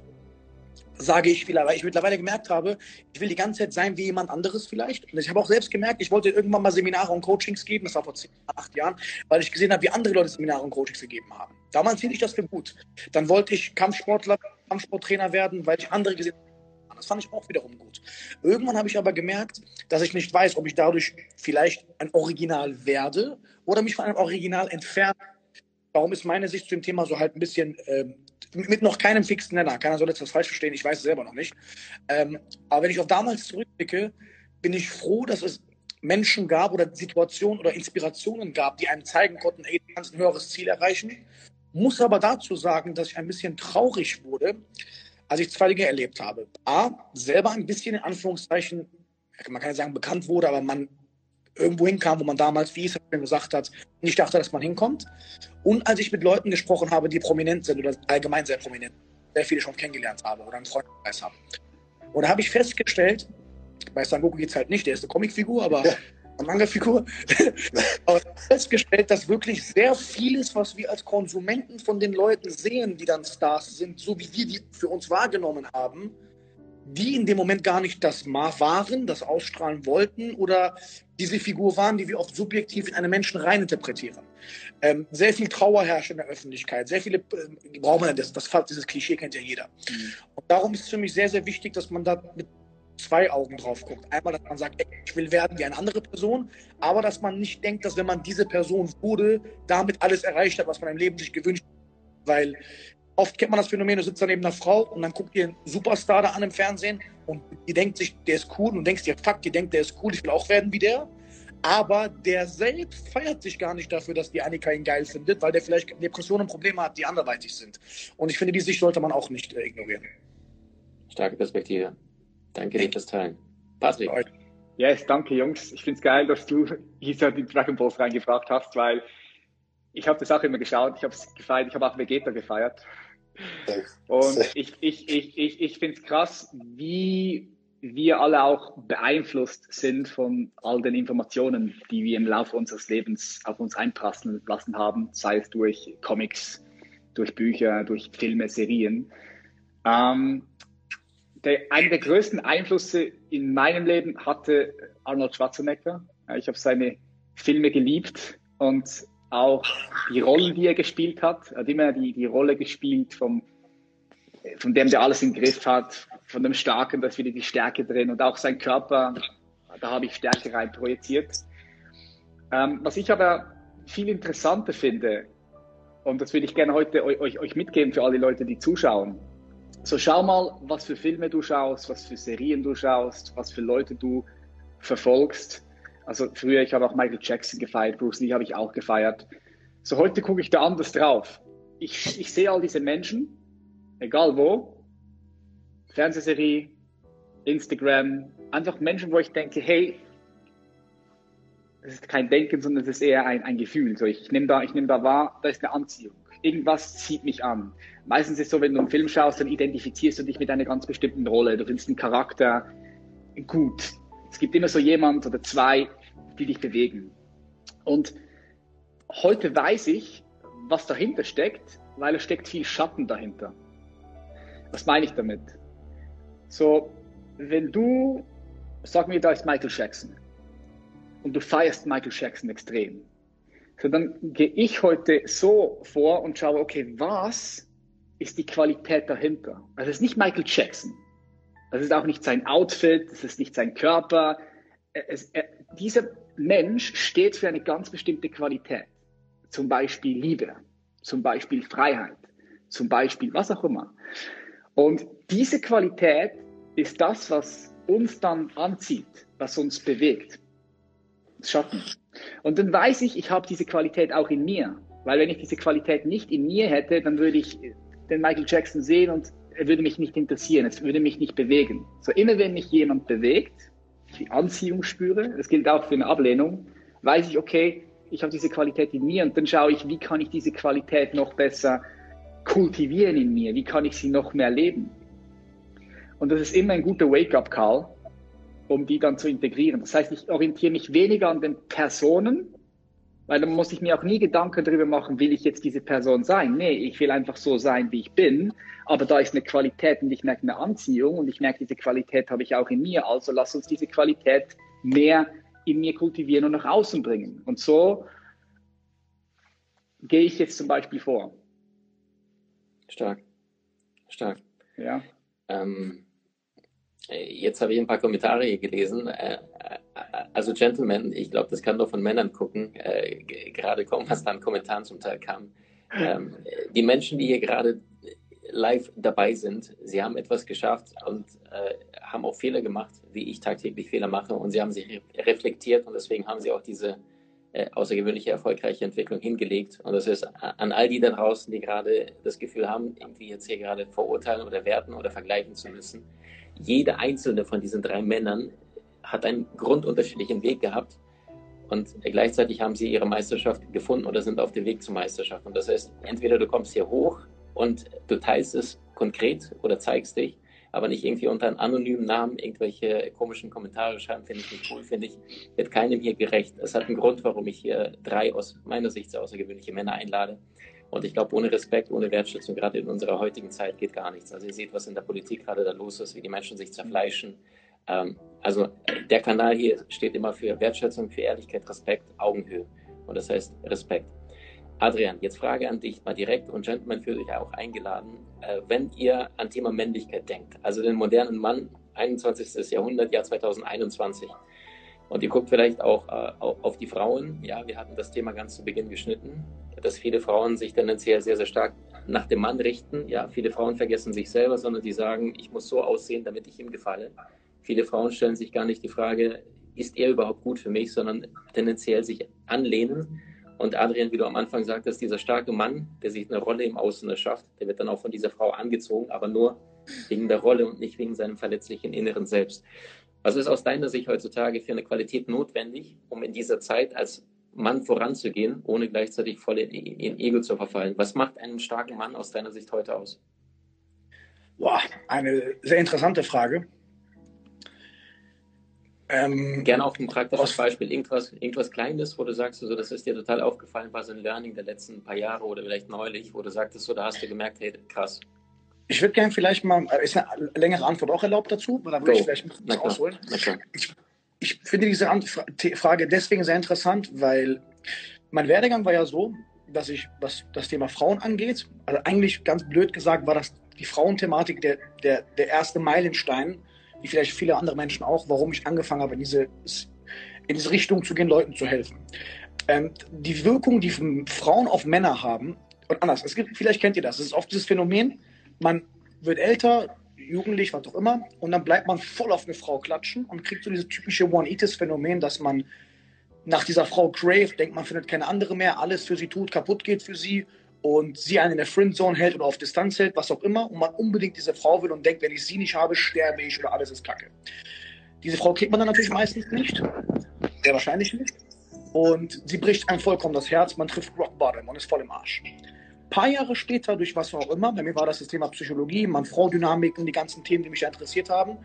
sage ich vielleicht, weil ich mittlerweile gemerkt habe, ich will die ganze Zeit sein wie jemand anderes vielleicht. Und ich habe auch selbst gemerkt, ich wollte irgendwann mal Seminare und Coachings geben, das war vor zehn, acht Jahren, weil ich gesehen habe, wie andere Leute Seminare und Coachings gegeben haben. Damals hielt ich das für gut. Dann wollte ich Kampfsportler, Kampfsporttrainer werden, weil ich andere gesehen habe. Das fand ich auch wiederum gut. Irgendwann habe ich aber gemerkt, dass ich nicht weiß, ob ich dadurch vielleicht ein Original werde oder mich von einem Original entferne. Warum ist meine Sicht zu dem Thema so halt ein bisschen ähm, mit noch keinem fixen Nenner. Keiner soll jetzt das falsch verstehen, ich weiß es selber noch nicht. Ähm, aber wenn ich auf damals zurückblicke, bin ich froh, dass es Menschen gab oder Situationen oder Inspirationen gab, die einem zeigen konnten, ey, du kannst ein höheres Ziel erreichen. Muss aber dazu sagen, dass ich ein bisschen traurig wurde, als ich zwei Dinge erlebt habe. A, selber ein bisschen in Anführungszeichen, man kann ja sagen, bekannt wurde, aber man irgendwo hinkam, wo man damals, wie es gesagt hat, nicht dachte, dass man hinkommt. Und als ich mit Leuten gesprochen habe, die prominent sind oder allgemein sehr prominent, sehr viele schon kennengelernt habe oder einen Freundeskreis habe. Und da habe ich festgestellt, bei Sangoku geht es halt nicht, der ist eine Comicfigur, aber Manga-Figur. aber festgestellt, dass wirklich sehr vieles, was wir als Konsumenten von den Leuten sehen, die dann Stars sind, so wie wir die für uns wahrgenommen haben, die in dem Moment gar nicht das waren, das ausstrahlen wollten oder diese Figur waren, die wir oft subjektiv in einen Menschen reininterpretieren. Ähm, sehr viel Trauer herrscht in der Öffentlichkeit, sehr viele, äh, braucht man das, das, dieses Klischee kennt ja jeder. Mhm. Und darum ist es für mich sehr, sehr wichtig, dass man da mit zwei Augen drauf guckt. Einmal, dass man sagt, ey, ich will werden wie eine andere Person, aber dass man nicht denkt, dass wenn man diese Person wurde, damit alles erreicht hat, was man im Leben sich gewünscht hat. Weil Oft kennt man das Phänomen, du sitzt da neben einer Frau und dann guckt ihr einen Superstar da an im Fernsehen und die denkt sich, der ist cool und denkst dir, fuck, die denkt, der ist cool, ich will auch werden wie der. Aber der selbst feiert sich gar nicht dafür, dass die Annika ihn geil findet, weil der vielleicht Depressionen und Probleme hat, die anderweitig sind. Und ich finde, die Sicht sollte man auch nicht äh, ignorieren. Starke Perspektive. Danke dir fürs Teilen. Patrick. Yes, danke Jungs. Ich finde es geil, dass du hier die Dragon Balls reingebracht hast, weil ich habe das auch immer geschaut, ich habe es gefeiert, ich habe auch Vegeta gefeiert. Und ich, ich, ich, ich, ich finde es krass, wie wir alle auch beeinflusst sind von all den Informationen, die wir im Laufe unseres Lebens auf uns einprasseln lassen haben, sei es durch Comics, durch Bücher, durch Filme, Serien. Ähm, der, einer der größten Einflüsse in meinem Leben hatte Arnold Schwarzenegger. Ich habe seine Filme geliebt und auch die Rollen, die er gespielt hat. Er hat immer die, die Rolle gespielt vom, von dem, der alles im Griff hat, von dem Starken, da ist wieder die Stärke drin und auch sein Körper da habe ich Stärke rein projiziert. Ähm, was ich aber viel interessanter finde, und das würde ich gerne heute euch, euch mitgeben für alle Leute, die zuschauen. So schau mal, was für Filme du schaust, was für Serien du schaust, was für Leute du verfolgst. Also früher, ich habe auch Michael Jackson gefeiert, Bruce Lee habe ich auch gefeiert. So heute gucke ich da anders drauf. Ich, ich sehe all diese Menschen, egal wo, Fernsehserie, Instagram, einfach Menschen, wo ich denke, hey, das ist kein Denken, sondern es ist eher ein, ein Gefühl. So, ich, ich nehme da, ich nehme da wahr, da ist eine Anziehung. Irgendwas zieht mich an. Meistens ist es so, wenn du einen Film schaust, dann identifizierst du dich mit einer ganz bestimmten Rolle. Du findest einen Charakter gut. Es gibt immer so jemand oder zwei, die dich bewegen. Und heute weiß ich, was dahinter steckt, weil es steckt viel Schatten dahinter. Was meine ich damit? So, wenn du, sag mir, da ist Michael Jackson und du feierst Michael Jackson extrem, so dann gehe ich heute so vor und schaue, okay, was ist die Qualität dahinter? Also es ist nicht Michael Jackson. Das ist auch nicht sein Outfit, das ist nicht sein Körper. Es, er, dieser Mensch steht für eine ganz bestimmte Qualität. Zum Beispiel Liebe, zum Beispiel Freiheit, zum Beispiel was auch immer. Und diese Qualität ist das, was uns dann anzieht, was uns bewegt. Schatten. Und dann weiß ich, ich habe diese Qualität auch in mir. Weil wenn ich diese Qualität nicht in mir hätte, dann würde ich den Michael Jackson sehen und er würde mich nicht interessieren, es würde mich nicht bewegen. So immer wenn mich jemand bewegt, die Anziehung spüre, das gilt auch für eine Ablehnung, weiß ich, okay, ich habe diese Qualität in mir und dann schaue ich, wie kann ich diese Qualität noch besser kultivieren in mir, wie kann ich sie noch mehr leben. Und das ist immer ein guter Wake-up-Call, um die dann zu integrieren. Das heißt, ich orientiere mich weniger an den Personen, weil dann muss ich mir auch nie Gedanken darüber machen, will ich jetzt diese Person sein? Nee, ich will einfach so sein, wie ich bin. Aber da ist eine Qualität und ich merke eine Anziehung und ich merke, diese Qualität habe ich auch in mir. Also lass uns diese Qualität mehr in mir kultivieren und nach außen bringen. Und so gehe ich jetzt zum Beispiel vor. Stark. Stark. Ja. Ähm, Jetzt habe ich ein paar Kommentare hier gelesen. Äh, äh, also Gentlemen, ich glaube, das kann nur von Männern gucken. Äh, gerade kaum, was da an Kommentaren zum Teil kam. Ähm, die Menschen, die hier gerade live dabei sind, sie haben etwas geschafft und haben auch Fehler gemacht, wie ich tagtäglich Fehler mache. Und sie haben sich reflektiert und deswegen haben sie auch diese außergewöhnliche, erfolgreiche Entwicklung hingelegt. Und das ist an all die da draußen, die gerade das Gefühl haben, irgendwie jetzt hier gerade verurteilen oder werten oder vergleichen zu müssen jede einzelne von diesen drei Männern hat einen grundunterschiedlichen Weg gehabt. Und gleichzeitig haben sie ihre Meisterschaft gefunden oder sind auf dem Weg zur Meisterschaft. Und das heißt, entweder du kommst hier hoch und du teilst es konkret oder zeigst dich, aber nicht irgendwie unter einem anonymen Namen irgendwelche komischen Kommentare schreiben, finde ich nicht cool, finde ich, wird keinem hier gerecht. Es hat einen Grund, warum ich hier drei aus meiner Sicht sehr außergewöhnliche Männer einlade. Und ich glaube, ohne Respekt, ohne Wertschätzung, gerade in unserer heutigen Zeit, geht gar nichts. Also ihr seht, was in der Politik gerade da los ist, wie die Menschen sich zerfleischen. Ähm, also der Kanal hier steht immer für Wertschätzung, für Ehrlichkeit, Respekt, Augenhöhe. Und das heißt Respekt. Adrian, jetzt Frage an dich mal direkt und Gentleman fühlt euch auch eingeladen. Äh, wenn ihr an Thema Männlichkeit denkt, also den modernen Mann, 21. Jahrhundert, Jahr 2021, und ihr guckt vielleicht auch äh, auf die Frauen. Ja, wir hatten das Thema ganz zu Beginn geschnitten, dass viele Frauen sich tendenziell sehr, sehr stark nach dem Mann richten. Ja, viele Frauen vergessen sich selber, sondern die sagen, ich muss so aussehen, damit ich ihm gefalle. Viele Frauen stellen sich gar nicht die Frage, ist er überhaupt gut für mich, sondern tendenziell sich anlehnen. Und Adrian, wie du am Anfang sagtest, dieser starke Mann, der sich eine Rolle im Außen erschafft, der wird dann auch von dieser Frau angezogen, aber nur wegen der Rolle und nicht wegen seinem verletzlichen inneren Selbst. Was ist aus deiner Sicht heutzutage für eine Qualität notwendig, um in dieser Zeit als Mann voranzugehen, ohne gleichzeitig voll in, in Ego zu verfallen? Was macht einen starken Mann aus deiner Sicht heute aus? Boah, eine sehr interessante Frage. Ähm, Gerne auch ein praktisches Beispiel, irgendwas, irgendwas Kleines, wo du sagst, so, das ist dir total aufgefallen, war so ein Learning der letzten paar Jahre oder vielleicht neulich, wo du sagtest, so, da hast du gemerkt, hey, krass, ich würde gerne vielleicht mal, äh, ist eine längere Antwort auch erlaubt dazu, weil da würde ich vielleicht ein bisschen ausholen. Ich, ich finde diese Frage deswegen sehr interessant, weil mein Werdegang war ja so, dass ich, was das Thema Frauen angeht, also eigentlich ganz blöd gesagt, war das die Frauenthematik der, der, der erste Meilenstein wie vielleicht viele andere Menschen auch, warum ich angefangen habe, in diese, in diese Richtung zu gehen, Leuten zu helfen. Ähm, die Wirkung, die Frauen auf Männer haben, und anders, es gibt, vielleicht kennt ihr das, es ist oft dieses Phänomen, man wird älter, jugendlich, was auch immer, und dann bleibt man voll auf eine Frau klatschen und kriegt so dieses typische One-Eatis-Phänomen, dass man nach dieser Frau Crave denkt, man findet keine andere mehr, alles für sie tut, kaputt geht für sie und sie einen in der Friendzone hält oder auf Distanz hält, was auch immer, und man unbedingt diese Frau will und denkt, wenn ich sie nicht habe, sterbe ich oder alles ist kacke. Diese Frau kriegt man dann natürlich meistens nicht, sehr wahrscheinlich nicht, und sie bricht einem vollkommen das Herz, man trifft Rock Bottom und ist voll im Arsch. Ein paar Jahre später, durch was auch immer, bei mir war das das Thema Psychologie, Mann-Frau-Dynamik und die ganzen Themen, die mich interessiert haben,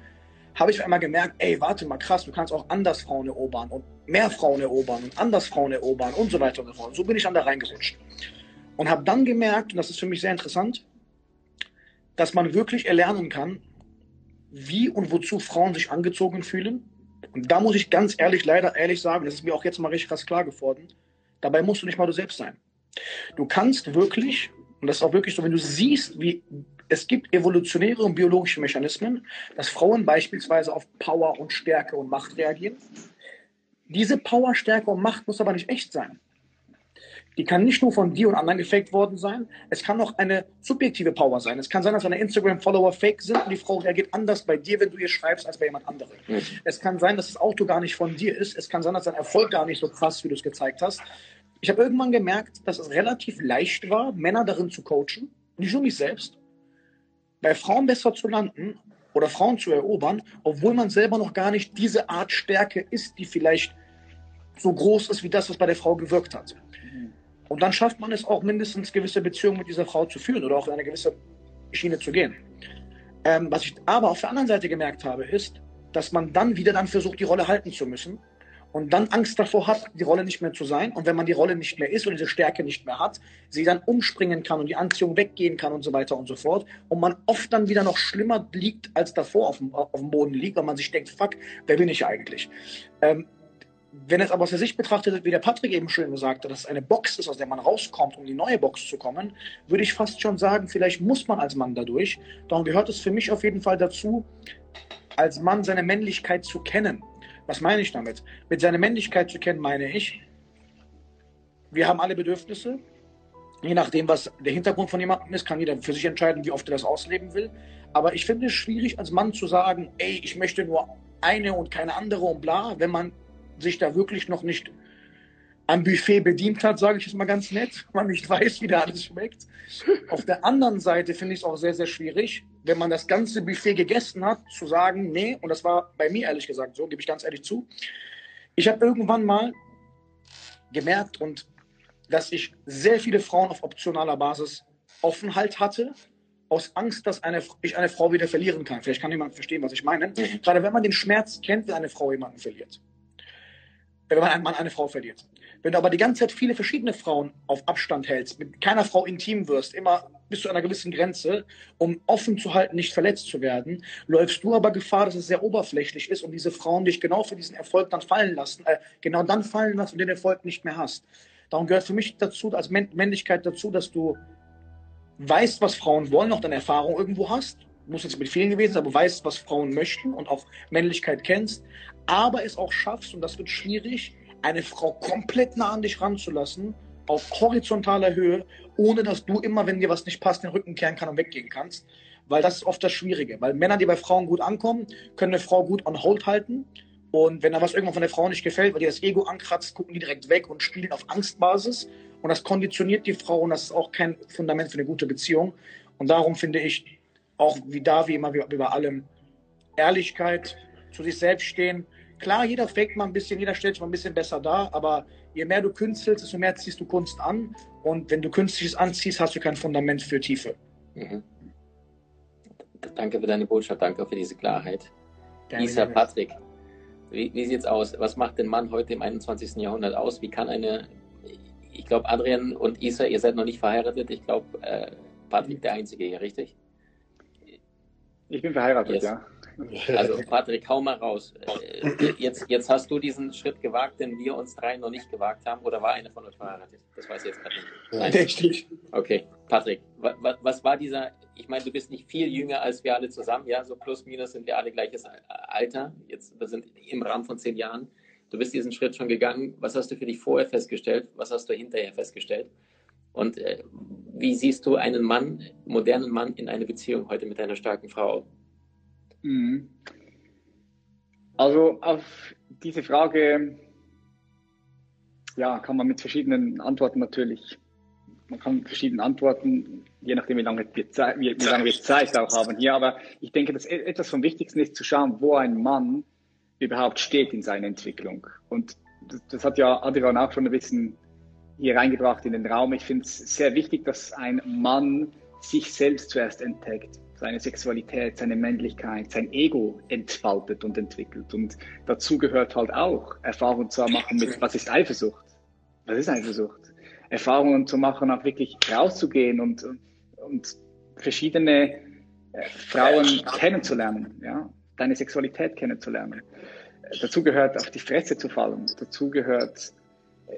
habe ich einmal gemerkt, ey, warte mal, krass, du kannst auch anders Frauen erobern und mehr Frauen erobern und anders Frauen erobern und so weiter und so fort. So bin ich dann da reingerutscht. Und habe dann gemerkt, und das ist für mich sehr interessant, dass man wirklich erlernen kann, wie und wozu Frauen sich angezogen fühlen. Und da muss ich ganz ehrlich, leider ehrlich sagen, das ist mir auch jetzt mal richtig krass klar geworden, dabei musst du nicht mal du selbst sein. Du kannst wirklich, und das ist auch wirklich so, wenn du siehst, wie es gibt evolutionäre und biologische Mechanismen, dass Frauen beispielsweise auf Power und Stärke und Macht reagieren. Diese Power, Stärke und Macht muss aber nicht echt sein. Die kann nicht nur von dir und anderen gefaked worden sein, es kann auch eine subjektive Power sein. Es kann sein, dass deine Instagram-Follower fake sind und die Frau reagiert anders bei dir, wenn du ihr schreibst, als bei jemand anderem. Mhm. Es kann sein, dass das Auto gar nicht von dir ist. Es kann sein, dass dein Erfolg gar nicht so krass, wie du es gezeigt hast. Ich habe irgendwann gemerkt, dass es relativ leicht war, Männer darin zu coachen, nicht nur mich selbst, bei Frauen besser zu landen oder Frauen zu erobern, obwohl man selber noch gar nicht diese Art Stärke ist, die vielleicht so groß ist wie das, was bei der Frau gewirkt hat. Und dann schafft man es auch mindestens gewisse Beziehungen mit dieser Frau zu führen oder auch in eine gewisse Schiene zu gehen. Ähm, was ich aber auf der anderen Seite gemerkt habe, ist, dass man dann wieder dann versucht, die Rolle halten zu müssen und dann Angst davor hat, die Rolle nicht mehr zu sein. Und wenn man die Rolle nicht mehr ist und diese Stärke nicht mehr hat, sie dann umspringen kann und die Anziehung weggehen kann und so weiter und so fort. Und man oft dann wieder noch schlimmer liegt, als davor auf dem, auf dem Boden liegt, weil man sich denkt, fuck, wer bin ich eigentlich? Ähm, wenn es aber aus der Sicht betrachtet wie der Patrick eben schön gesagt hat, dass es eine Box ist, aus der man rauskommt, um in die neue Box zu kommen, würde ich fast schon sagen, vielleicht muss man als Mann dadurch. Darum gehört es für mich auf jeden Fall dazu, als Mann seine Männlichkeit zu kennen was meine ich damit? Mit seiner Männlichkeit zu kennen, meine ich, wir haben alle Bedürfnisse. Je nachdem, was der Hintergrund von jemandem ist, kann jeder für sich entscheiden, wie oft er das ausleben will. Aber ich finde es schwierig, als Mann zu sagen, ey, ich möchte nur eine und keine andere und bla, wenn man sich da wirklich noch nicht am Buffet bedient hat, sage ich es mal ganz nett, man nicht weiß, wie da alles schmeckt. Auf der anderen Seite finde ich es auch sehr, sehr schwierig, wenn man das ganze Buffet gegessen hat, zu sagen, nee, und das war bei mir ehrlich gesagt so, gebe ich ganz ehrlich zu. Ich habe irgendwann mal gemerkt und dass ich sehr viele Frauen auf optionaler Basis offen halt hatte, aus Angst, dass eine, ich eine Frau wieder verlieren kann. Vielleicht kann jemand verstehen, was ich meine. Mhm. Gerade wenn man den Schmerz kennt, wenn eine Frau jemanden verliert. Wenn man ein Mann eine Frau verliert. Wenn du aber die ganze Zeit viele verschiedene Frauen auf Abstand hältst, mit keiner Frau intim wirst, immer bis zu einer gewissen Grenze, um offen zu halten, nicht verletzt zu werden, läufst du aber Gefahr, dass es sehr oberflächlich ist und diese Frauen dich genau für diesen Erfolg dann fallen lassen, äh, genau dann fallen lassen und den Erfolg nicht mehr hast. Darum gehört für mich dazu, als Männlichkeit dazu, dass du weißt, was Frauen wollen, auch deine Erfahrung irgendwo hast, muss jetzt mit vielen gewesen sein, aber weißt, was Frauen möchten und auch Männlichkeit kennst, aber es auch schaffst, und das wird schwierig, eine Frau komplett nah an dich ranzulassen, auf horizontaler Höhe, ohne dass du immer, wenn dir was nicht passt, den Rücken kehren kann und weggehen kannst. Weil das ist oft das Schwierige. Weil Männer, die bei Frauen gut ankommen, können eine Frau gut on hold halten. Und wenn da was irgendwann von der Frau nicht gefällt, weil dir das Ego ankratzt, gucken die direkt weg und spielen auf Angstbasis. Und das konditioniert die Frau und das ist auch kein Fundament für eine gute Beziehung. Und darum finde ich, auch wie da, wie immer, wie bei allem, Ehrlichkeit, zu sich selbst stehen, Klar, jeder fängt mal ein bisschen, jeder stellt sich mal ein bisschen besser dar, aber je mehr du künstelst, desto mehr ziehst du Kunst an. Und wenn du Künstliches anziehst, hast du kein Fundament für Tiefe. Mhm. Danke für deine Botschaft, danke für diese Klarheit. Gerne, Isa, Patrick, wie, wie sieht es aus? Was macht den Mann heute im 21. Jahrhundert aus? Wie kann eine, ich glaube, Adrian und Isa, ihr seid noch nicht verheiratet. Ich glaube, äh, Patrick der Einzige hier, richtig? Ich bin verheiratet, yes. ja. Also Patrick, hau mal raus. Äh, jetzt, jetzt hast du diesen Schritt gewagt, den wir uns drei noch nicht gewagt haben. Oder war einer von euch verheiratet? Das weiß ich jetzt gerade nicht. Richtig. Okay, Patrick, was war dieser, ich meine, du bist nicht viel jünger als wir alle zusammen, ja, so plus minus sind wir alle gleiches Alter. Jetzt, wir sind im Rahmen von zehn Jahren. Du bist diesen Schritt schon gegangen. Was hast du für dich vorher festgestellt? Was hast du hinterher festgestellt? Und äh, wie siehst du einen Mann, modernen Mann in einer Beziehung heute mit einer starken Frau? Mhm. Also auf diese Frage, ja, kann man mit verschiedenen Antworten natürlich, man kann verschiedene Antworten, je nachdem, wie lange wir Zeit, wie, wie lange wir Zeit auch haben hier. Aber ich denke, dass e-, etwas vom Wichtigsten ist zu schauen, wo ein Mann überhaupt steht in seiner Entwicklung. Und das, das hat ja Adrian auch schon ein bisschen hier reingebracht in den Raum. Ich finde es sehr wichtig, dass ein Mann sich selbst zuerst entdeckt, seine Sexualität, seine Männlichkeit, sein Ego entfaltet und entwickelt. Und dazu gehört halt auch Erfahrung zu machen mit, was ist Eifersucht? Was ist Eifersucht? Erfahrungen zu machen, auch wirklich rauszugehen und, und verschiedene äh, Frauen kennenzulernen, ja, deine Sexualität kennenzulernen. Dazu gehört auf die Fresse zu fallen. Dazu gehört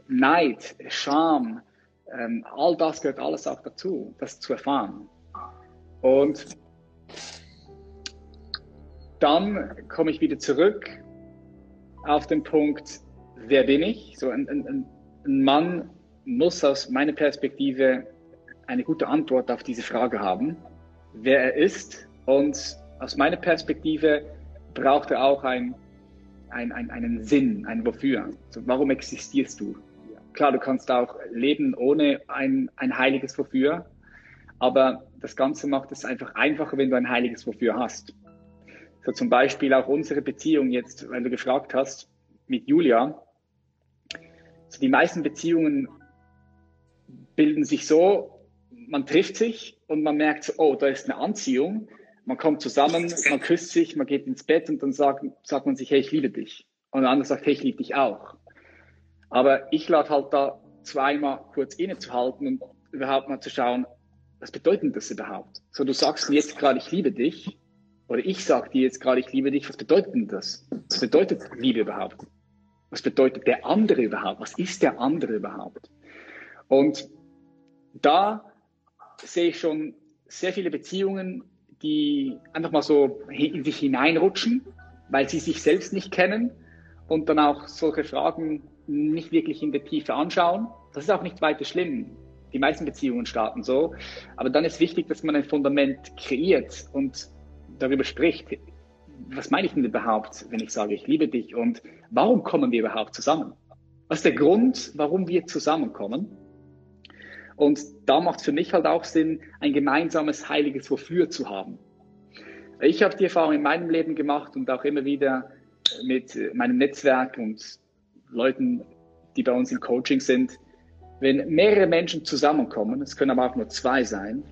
Neid, Scham, ähm, all das gehört alles auch dazu, das zu erfahren. Und dann komme ich wieder zurück auf den Punkt, wer bin ich? So ein, ein, ein Mann muss aus meiner Perspektive eine gute Antwort auf diese Frage haben, wer er ist. Und aus meiner Perspektive braucht er auch ein ein, ein, einen Sinn, ein Wofür. Also warum existierst du? Klar, du kannst auch leben ohne ein, ein heiliges Wofür, aber das Ganze macht es einfach einfacher, wenn du ein heiliges Wofür hast. So zum Beispiel auch unsere Beziehung jetzt, weil du gefragt hast, mit Julia. So die meisten Beziehungen bilden sich so, man trifft sich und man merkt so, oh, da ist eine Anziehung man kommt zusammen, man küsst sich, man geht ins Bett und dann sagt, sagt man sich, hey, ich liebe dich. Und der andere sagt, hey, ich liebe dich auch. Aber ich lade halt da zweimal kurz innezuhalten und überhaupt mal zu schauen, was bedeutet das überhaupt? So, du sagst mir jetzt gerade, ich liebe dich. Oder ich sage dir jetzt gerade, ich liebe dich. Was bedeutet denn das? Was bedeutet Liebe überhaupt? Was bedeutet der andere überhaupt? Was ist der andere überhaupt? Und da sehe ich schon sehr viele Beziehungen, die einfach mal so in sich hineinrutschen, weil sie sich selbst nicht kennen und dann auch solche Fragen nicht wirklich in der Tiefe anschauen. Das ist auch nicht weiter schlimm. Die meisten Beziehungen starten so. Aber dann ist wichtig, dass man ein Fundament kreiert und darüber spricht. Was meine ich denn überhaupt, wenn ich sage, ich liebe dich und warum kommen wir überhaupt zusammen? Was ist der Grund, warum wir zusammenkommen? Und da macht es für mich halt auch Sinn, ein gemeinsames heiliges Wofür zu haben. Ich habe die Erfahrung in meinem Leben gemacht und auch immer wieder mit meinem Netzwerk und Leuten, die bei uns im Coaching sind. Wenn mehrere Menschen zusammenkommen, es können aber auch nur zwei sein,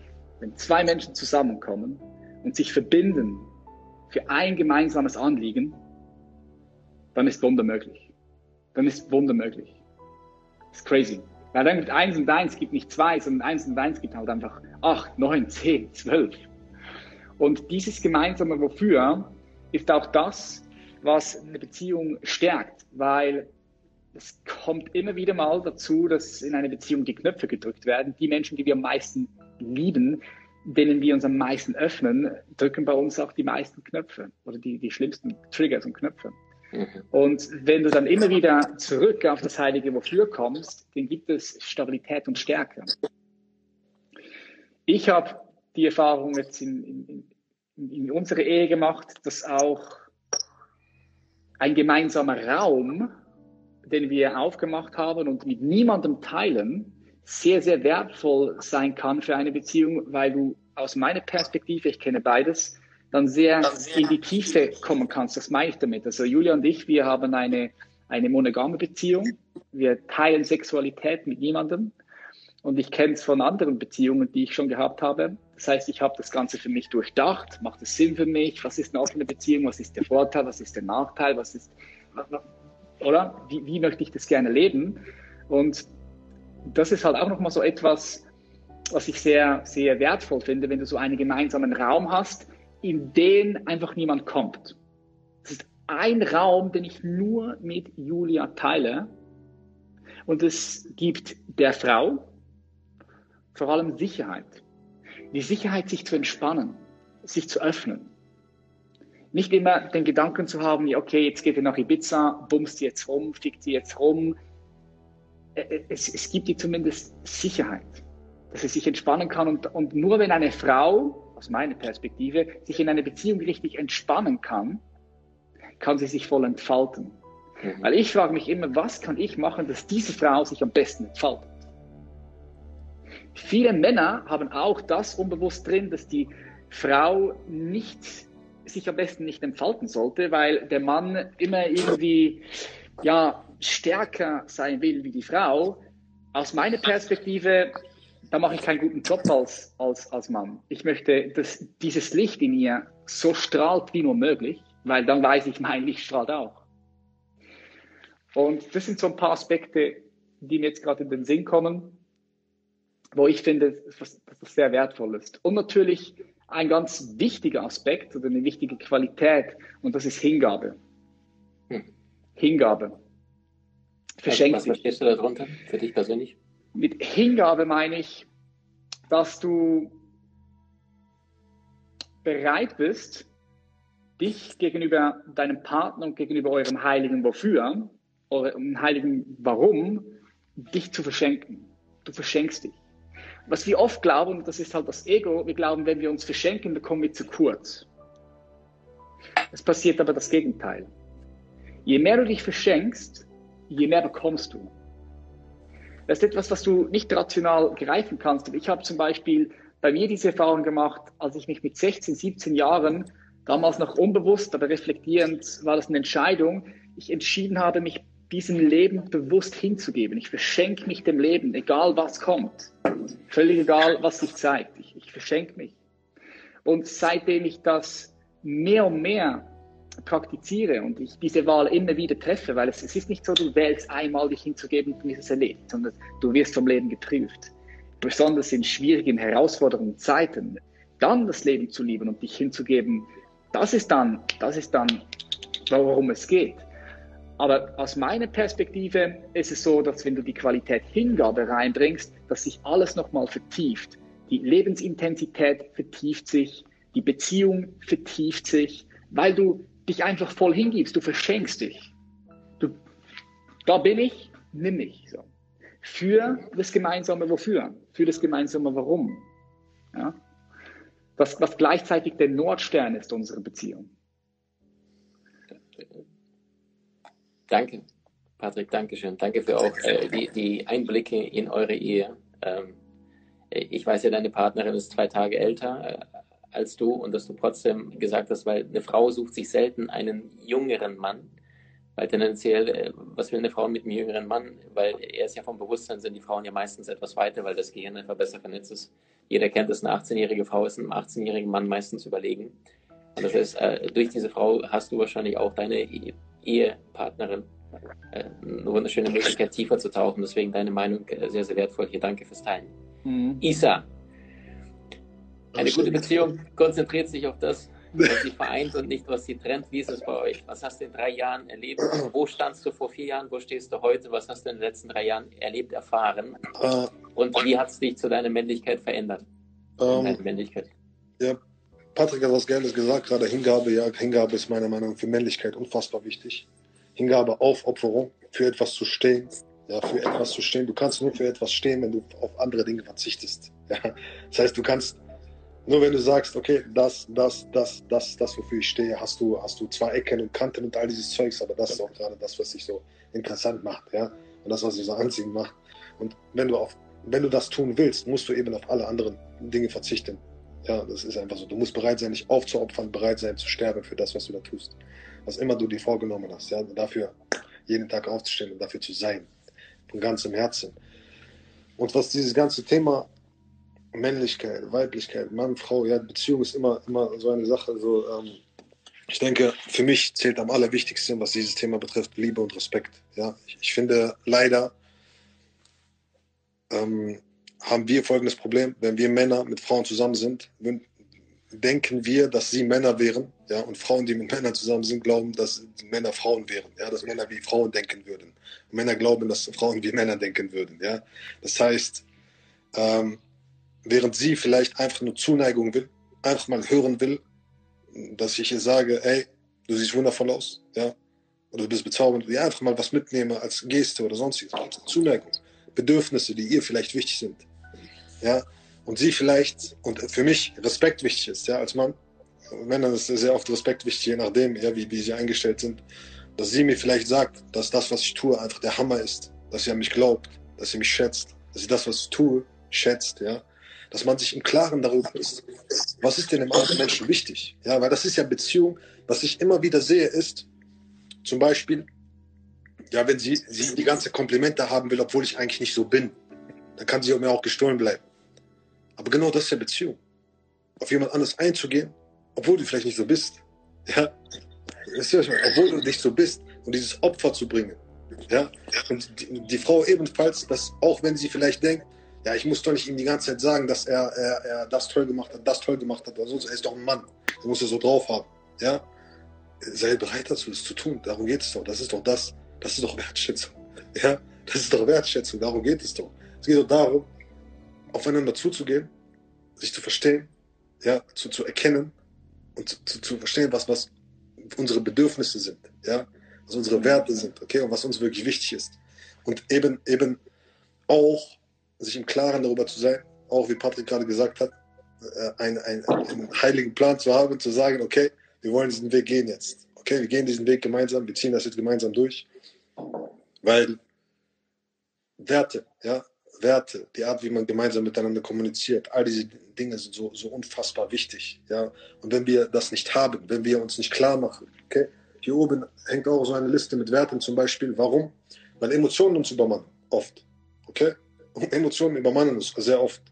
wenn zwei Menschen zusammenkommen und sich verbinden für ein gemeinsames Anliegen, dann ist Wunder möglich. Dann ist Wunder möglich. Ist crazy. Weil dann gibt eins und eins gibt nicht zwei, sondern eins und eins gibt halt einfach acht, neun, zehn, zwölf. Und dieses gemeinsame Wofür ist auch das, was eine Beziehung stärkt, weil es kommt immer wieder mal dazu, dass in einer Beziehung die Knöpfe gedrückt werden. Die Menschen, die wir am meisten lieben, denen wir uns am meisten öffnen, drücken bei uns auch die meisten Knöpfe oder die, die schlimmsten Triggers und Knöpfe. Mhm. Und wenn du dann immer wieder zurück auf das heilige Wofür kommst, dann gibt es Stabilität und Stärke. Ich habe die Erfahrung jetzt in, in, in unserer Ehe gemacht, dass auch ein gemeinsamer Raum, den wir aufgemacht haben und mit niemandem teilen, sehr, sehr wertvoll sein kann für eine Beziehung, weil du aus meiner Perspektive, ich kenne beides, dann sehr in die Tiefe kommen kannst. Das meine ich damit. Also Julia und ich, wir haben eine, eine monogame Beziehung. Wir teilen Sexualität mit niemandem. Und ich kenne es von anderen Beziehungen, die ich schon gehabt habe. Das heißt, ich habe das Ganze für mich durchdacht. Macht es Sinn für mich? Was ist eine offene Beziehung? Was ist der Vorteil? Was ist der Nachteil? Was ist, oder? Wie, wie möchte ich das gerne leben? Und das ist halt auch nochmal so etwas, was ich sehr, sehr wertvoll finde, wenn du so einen gemeinsamen Raum hast, in den einfach niemand kommt. Es ist ein Raum, den ich nur mit Julia teile. Und es gibt der Frau vor allem Sicherheit. Die Sicherheit, sich zu entspannen, sich zu öffnen. Nicht immer den Gedanken zu haben, okay, jetzt geht ihr nach Ibiza, bummst jetzt rum, fickt sie jetzt rum. Es, es gibt ihr zumindest Sicherheit, dass sie sich entspannen kann. Und, und nur wenn eine Frau, aus meiner Perspektive, sich in einer Beziehung richtig entspannen kann, kann sie sich voll entfalten. Mhm. Weil ich frage mich immer, was kann ich machen, dass diese Frau sich am besten entfaltet? Viele Männer haben auch das unbewusst drin, dass die Frau nicht, sich am besten nicht entfalten sollte, weil der Mann immer irgendwie, ja, stärker sein will wie die Frau. Aus meiner Perspektive, da mache ich keinen guten Job als, als, als Mann. Ich möchte, dass dieses Licht in ihr so strahlt wie nur möglich, weil dann weiß ich, mein Licht strahlt auch. Und das sind so ein paar Aspekte, die mir jetzt gerade in den Sinn kommen wo ich finde, dass das sehr wertvoll ist. Und natürlich ein ganz wichtiger Aspekt oder eine wichtige Qualität und das ist Hingabe. Hm. Hingabe. Verschenkt was, was verstehst du darunter für dich persönlich? Mit Hingabe meine ich, dass du bereit bist, dich gegenüber deinem Partner und gegenüber eurem heiligen Wofür, eurem heiligen Warum, dich zu verschenken. Du verschenkst dich. Was wir oft glauben, das ist halt das Ego, wir glauben, wenn wir uns verschenken, bekommen wir zu kurz. Es passiert aber das Gegenteil. Je mehr du dich verschenkst, je mehr bekommst du. Das ist etwas, was du nicht rational greifen kannst. ich habe zum Beispiel bei mir diese Erfahrung gemacht, als ich mich mit 16, 17 Jahren, damals noch unbewusst, aber reflektierend, war das eine Entscheidung, ich entschieden habe, mich diesem Leben bewusst hinzugeben. Ich verschenke mich dem Leben, egal was kommt. Völlig egal, was sich zeigt. Ich, ich verschenke mich. Und seitdem ich das mehr und mehr praktiziere und ich diese Wahl immer wieder treffe, weil es, es ist nicht so, du wählst einmal dich hinzugeben und ist es erlebt, sondern du wirst vom Leben geprüft. Besonders in schwierigen, herausfordernden Zeiten, dann das Leben zu lieben und dich hinzugeben, das ist dann, das ist dann, worum es geht. Aber aus meiner Perspektive ist es so, dass wenn du die Qualität Hingabe reinbringst, dass sich alles nochmal vertieft. Die Lebensintensität vertieft sich, die Beziehung vertieft sich, weil du dich einfach voll hingibst, du verschenkst dich. Du, da bin ich, nimm mich. So. Für das gemeinsame Wofür, für das gemeinsame Warum. Ja? Das, was gleichzeitig der Nordstern ist unserer Beziehung. Danke, Patrick, danke schön. Danke für auch äh, die, die, Einblicke in eure Ehe. Ähm, ich weiß ja, deine Partnerin ist zwei Tage älter äh, als du und dass du trotzdem gesagt hast, weil eine Frau sucht sich selten einen jüngeren Mann, weil tendenziell, äh, was will eine Frau mit einem jüngeren Mann? Weil er ist ja vom Bewusstsein, sind die Frauen ja meistens etwas weiter, weil das Gehirn einfach besser vernetzt ist. Jeder kennt es, eine 18-jährige Frau ist einem 18-jährigen Mann meistens überlegen. Und das heißt, äh, durch diese Frau hast du wahrscheinlich auch deine Ehepartnerin. Äh, eine wunderschöne Möglichkeit, tiefer zu tauchen. Deswegen deine Meinung sehr, sehr wertvoll. Hier danke fürs Teilen. Mhm. Isa, eine gute Beziehung konzentriert sich auf das, was sie vereint und nicht, was sie trennt. Wie ist es bei euch? Was hast du in drei Jahren erlebt? Wo standst du vor vier Jahren? Wo stehst du heute? Was hast du in den letzten drei Jahren erlebt, erfahren? Uh, und wie hat es dich zu deiner Männlichkeit verändert? Ähm, deine Männlichkeit? Ja, Patrick hat was Geiles gesagt, gerade Hingabe. Ja, Hingabe ist meiner Meinung nach für Männlichkeit unfassbar wichtig. Hingabe, Aufopferung, für etwas zu stehen. Ja, für etwas zu stehen. Du kannst nur für etwas stehen, wenn du auf andere Dinge verzichtest. Ja, das heißt, du kannst nur wenn du sagst, okay, das, das, das, das, das, wofür ich stehe, hast du, hast du zwar Ecken und Kanten und all dieses Zeugs, aber das ist auch gerade das, was dich so interessant macht, ja, und das, was dich so anziehend macht. Und wenn du auf, wenn du das tun willst, musst du eben auf alle anderen Dinge verzichten. Ja, das ist einfach so. Du musst bereit sein, dich aufzuopfern, bereit sein zu sterben für das, was du da tust. Was immer du dir vorgenommen hast, ja, dafür jeden Tag aufzustehen und dafür zu sein. Von ganzem Herzen. Und was dieses ganze Thema Männlichkeit, Weiblichkeit, Mann, Frau, ja, Beziehung ist immer, immer so eine Sache. So, ähm, ich denke, für mich zählt am allerwichtigsten, was dieses Thema betrifft, Liebe und Respekt. Ja, ich, ich finde leider, ähm, haben wir folgendes Problem, wenn wir Männer mit Frauen zusammen sind, denken wir, dass sie Männer wären, ja, und Frauen, die mit Männern zusammen sind, glauben, dass Männer Frauen wären, ja, dass Männer wie Frauen denken würden. Und Männer glauben, dass Frauen wie Männer denken würden, ja. Das heißt, ähm, während sie vielleicht einfach nur Zuneigung will, einfach mal hören will, dass ich ihr sage, ey, du siehst wundervoll aus, ja, oder du bist bezaubernd, ja, einfach mal was mitnehme als Geste oder sonstiges, Zuneigung, Bedürfnisse, die ihr vielleicht wichtig sind, ja, und sie vielleicht, und für mich Respekt wichtig ist, ja, als Mann, Männern ist sehr oft Respekt wichtig, je nachdem, ja, wie, wie sie eingestellt sind, dass sie mir vielleicht sagt, dass das, was ich tue, einfach der Hammer ist, dass sie an mich glaubt, dass sie mich schätzt, dass sie das, was ich tue, schätzt, ja, dass man sich im Klaren darüber ist, was ist denn im anderen Menschen wichtig, ja, weil das ist ja Beziehung, was ich immer wieder sehe, ist, zum Beispiel, ja, wenn sie, sie die ganze Komplimente haben will, obwohl ich eigentlich nicht so bin, dann kann sie mir auch gestohlen bleiben. Aber genau das ist ja Beziehung. Auf jemand anderes einzugehen, obwohl du vielleicht nicht so bist. Ja, obwohl du nicht so bist und dieses Opfer zu bringen. Ja, und die, die, Frau ebenfalls, dass auch wenn sie vielleicht denkt, ja, ich muss doch nicht ihm die ganze Zeit sagen, dass er, er, er das toll gemacht hat, das toll gemacht hat, oder sonst, er ist doch ein Mann, er muss er so drauf haben. Ja, sei bereit dazu, das zu tun. Darum geht es doch. Das ist doch das, das ist doch Wertschätzung. Ja, das ist doch Wertschätzung. Darum geht es doch. Es geht doch darum, aufeinander zuzugehen, sich zu verstehen, ja, zu, zu erkennen und zu, zu verstehen, was, was unsere Bedürfnisse sind, ja, was unsere Werte sind, okay, und was uns wirklich wichtig ist. Und eben, eben auch sich im Klaren darüber zu sein, auch wie Patrick gerade gesagt hat, äh, einen, einen, einen heiligen Plan zu haben, zu sagen, okay, wir wollen diesen Weg gehen jetzt. Okay, wir gehen diesen Weg gemeinsam, wir ziehen das jetzt gemeinsam durch. Weil Werte, ja, Werte, die Art, wie man gemeinsam miteinander kommuniziert, all diese Dinge sind so, so unfassbar wichtig. Ja? Und wenn wir das nicht haben, wenn wir uns nicht klar machen, okay? hier oben hängt auch so eine Liste mit Werten zum Beispiel. Warum? Weil Emotionen uns übermannen, oft. Okay? Emotionen übermannen uns sehr oft.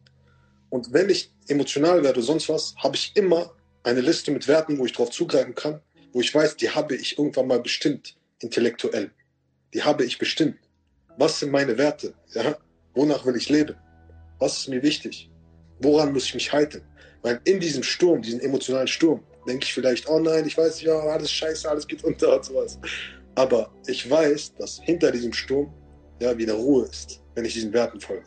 Und wenn ich emotional werde oder sonst was, habe ich immer eine Liste mit Werten, wo ich darauf zugreifen kann, wo ich weiß, die habe ich irgendwann mal bestimmt, intellektuell. Die habe ich bestimmt. Was sind meine Werte? Ja? Wonach will ich leben? Was ist mir wichtig? Woran muss ich mich halten? Weil in diesem Sturm, diesem emotionalen Sturm, denke ich vielleicht, oh nein, ich weiß ja, alles scheiße, alles geht unter und sowas. Aber ich weiß, dass hinter diesem Sturm ja wieder Ruhe ist, wenn ich diesen Werten folge.